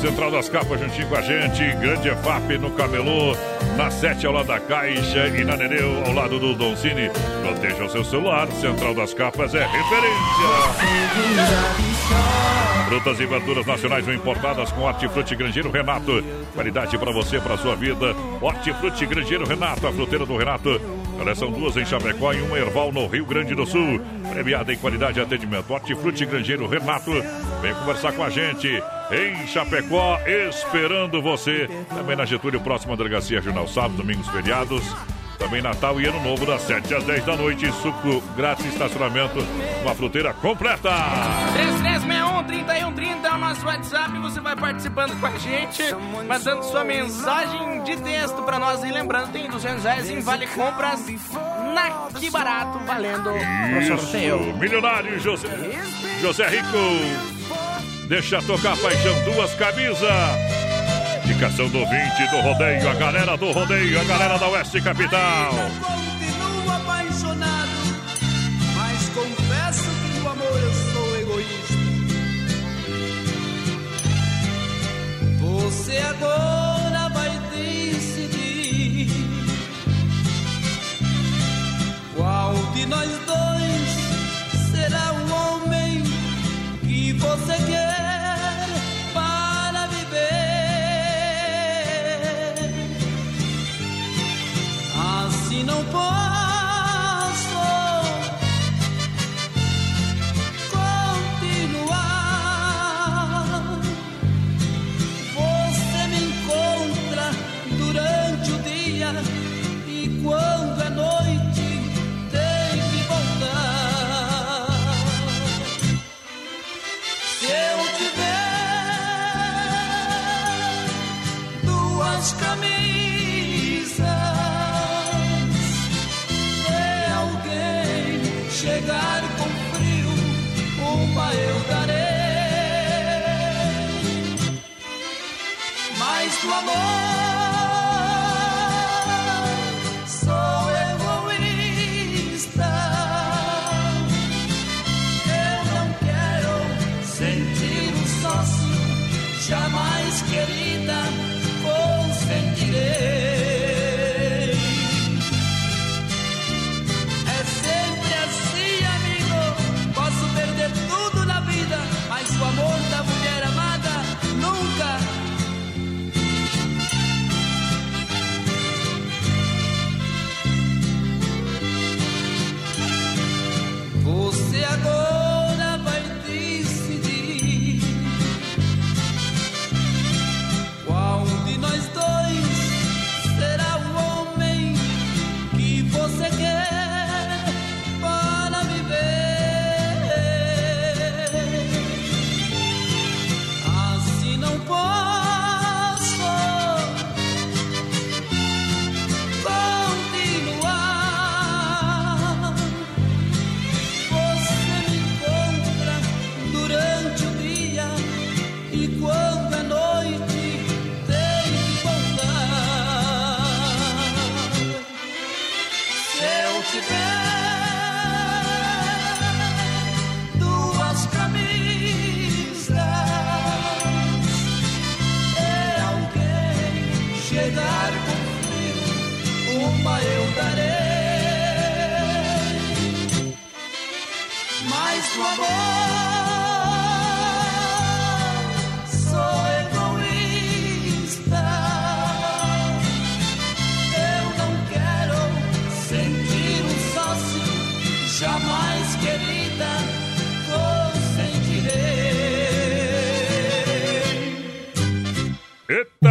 Central das Capas juntinho com a gente, Grande EFAP no Camelô, na 7 ao lado da Caixa e na Nereu ao lado do Doncini. Proteja o seu celular, Central das Capas é referência. Frutas e verduras nacionais ou importadas com Hortifruti Grangeiro Renato. Qualidade para você, para sua vida. Hortifruti Grangeiro Renato, a fruteira do Renato. Olha, são duas em Chapecó e uma Erval no Rio Grande do Sul. Premiada em qualidade e atendimento. Hortifruti Grangeiro Renato. Vem conversar com a gente em Chapecó, esperando você. Também na Getúlio, próxima delegacia Jornal Sábado, domingos, feriados. Também Natal e Ano Novo, das 7 às 10 da noite. Suco grátis, estacionamento, uma fruteira completa. 3361-3130 é o nosso WhatsApp. Você vai participando com a gente, mandando sua mensagem de texto pra nós. E lembrando, tem 200 reais em Vale Compras na Que Barato, valendo pro sorteio. Isso, milionário José, José Rico. Deixa tocar paixão, duas camisas. Indicação do 20 do rodeio, a galera do rodeio, a galera da Oeste Capital. Continuo apaixonado, mas confesso que no amor eu sou egoísta. Você agora vai decidir qual de nós dois será o homem que você quer não posso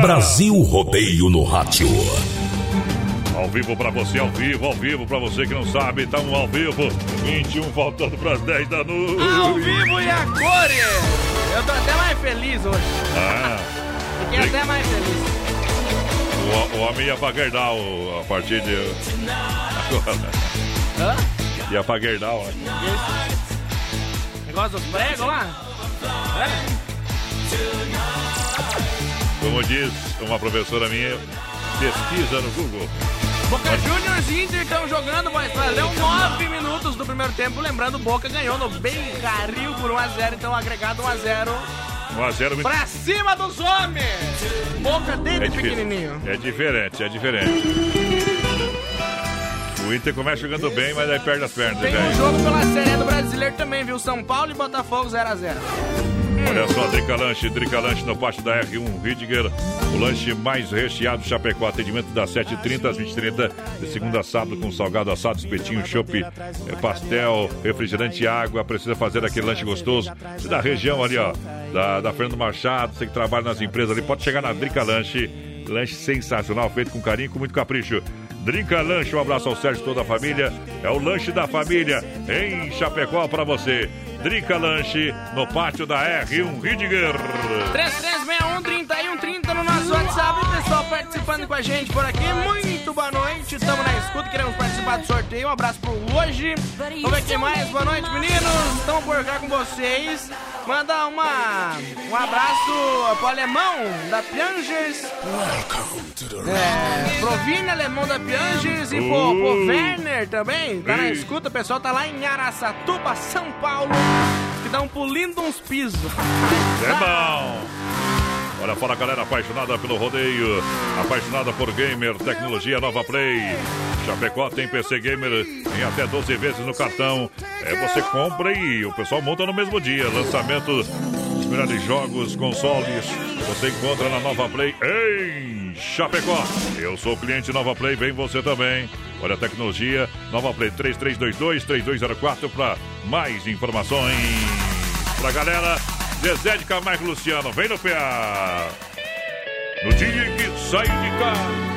Brasil Rodeio no Rádio. Ao vivo pra você, ao vivo, ao vivo pra você que não sabe, estamos ao vivo. 21 faltando pras 10 da noite. Ao vivo e a cores! Eu tô até mais feliz hoje. Ah, Fiquei até mais feliz. o, o homem ia pra Gerdau a partir de. Agora. Hã? Ia pra Gerdau. né? Negócio dos pregos lá? É? Como diz uma professora minha, pesquisa no Google. Boca Juniors e Inter estão jogando, mas valeu 9 minutos do primeiro tempo. Lembrando, Boca ganhou no bem carril por 1x0, então agregado 1x0 1x0 muito. pra cima dos homens. Boca dele É, pequenininho. é diferente, é diferente. O Inter começa jogando bem, mas aí perde as pernas, Tem velho. um jogo pela Série do Brasileiro também, viu? São Paulo e Botafogo 0x0. Olha só, Drica Lanche, Drica Lanche no pátio da R1 Ridger. O lanche mais recheado do Chapecó. Atendimento das 7h30 às 20h30. De segunda a sábado com salgado assado, espetinho, chopp, eh, pastel, refrigerante e água. Precisa fazer aquele lanche gostoso. Você da região ali, ó. Da, da Fernando Machado, você que trabalha nas empresas ali, pode chegar na Drica Lanche. Lanche sensacional, feito com carinho, com muito capricho. Drinca Lanche, um abraço ao Sérgio e toda a família. É o lanche da família em Chapecó para você. Drinca Lanche no pátio da R1 Ridger. 3361-3130 no nosso WhatsApp. O pessoal participando com a gente por aqui. Muito boa noite. Estamos na escuta. Queremos participar do sorteio. Um abraço pro hoje. Vamos ver quem mais. Boa noite, meninos. Estamos por cá com vocês. Manda uma, um abraço pro alemão da Piangers. É, pro Vini, alemão da Piangers. E pro, pro Uh. Werner também. Tá na escuta. O pessoal tá lá em Araçatuba, São Paulo. Que dão pulindo uns pisos. É bom. Olha, fala galera apaixonada pelo rodeio, apaixonada por gamer, tecnologia Nova Play. Chapecó tem PC Gamer em até 12 vezes no cartão. É, você compra e o pessoal monta no mesmo dia. Lançamento melhores jogos, consoles. Você encontra na Nova Play em Chapecó. Eu sou cliente Nova Play, vem você também. Olha a tecnologia, Nova Play 3322-3204 para mais informações. Pra galera, Zezé de Camargo Luciano, vem no PA. No dia que sai de casa.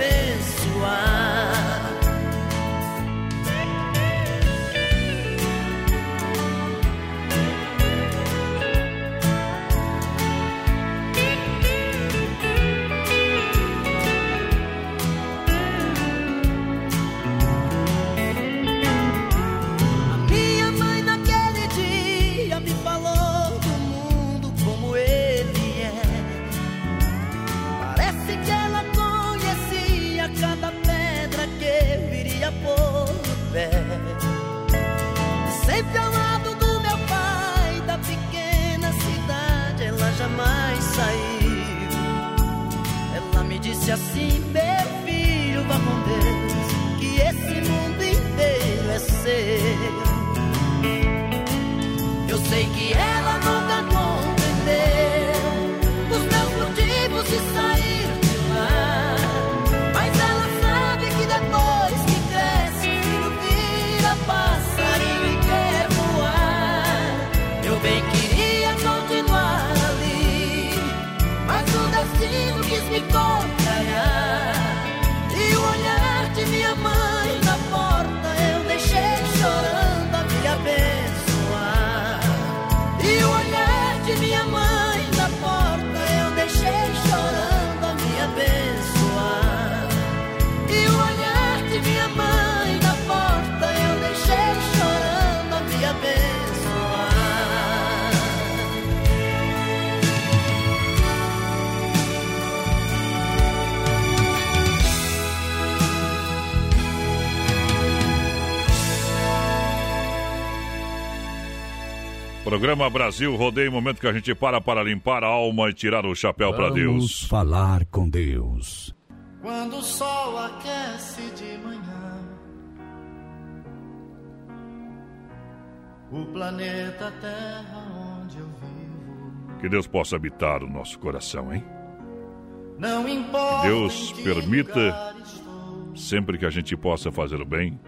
a assim, meu filho, vá com Deus, que esse mundo inteiro é seu. Programa Brasil Rodeio, momento que a gente para para limpar a alma e tirar o chapéu para Vamos Deus. falar com Deus. Quando o sol aquece de manhã, o planeta Terra onde eu vivo, Que Deus possa habitar o nosso coração, hein? não importa. Deus em que permita lugar estou, sempre que a gente possa fazer o bem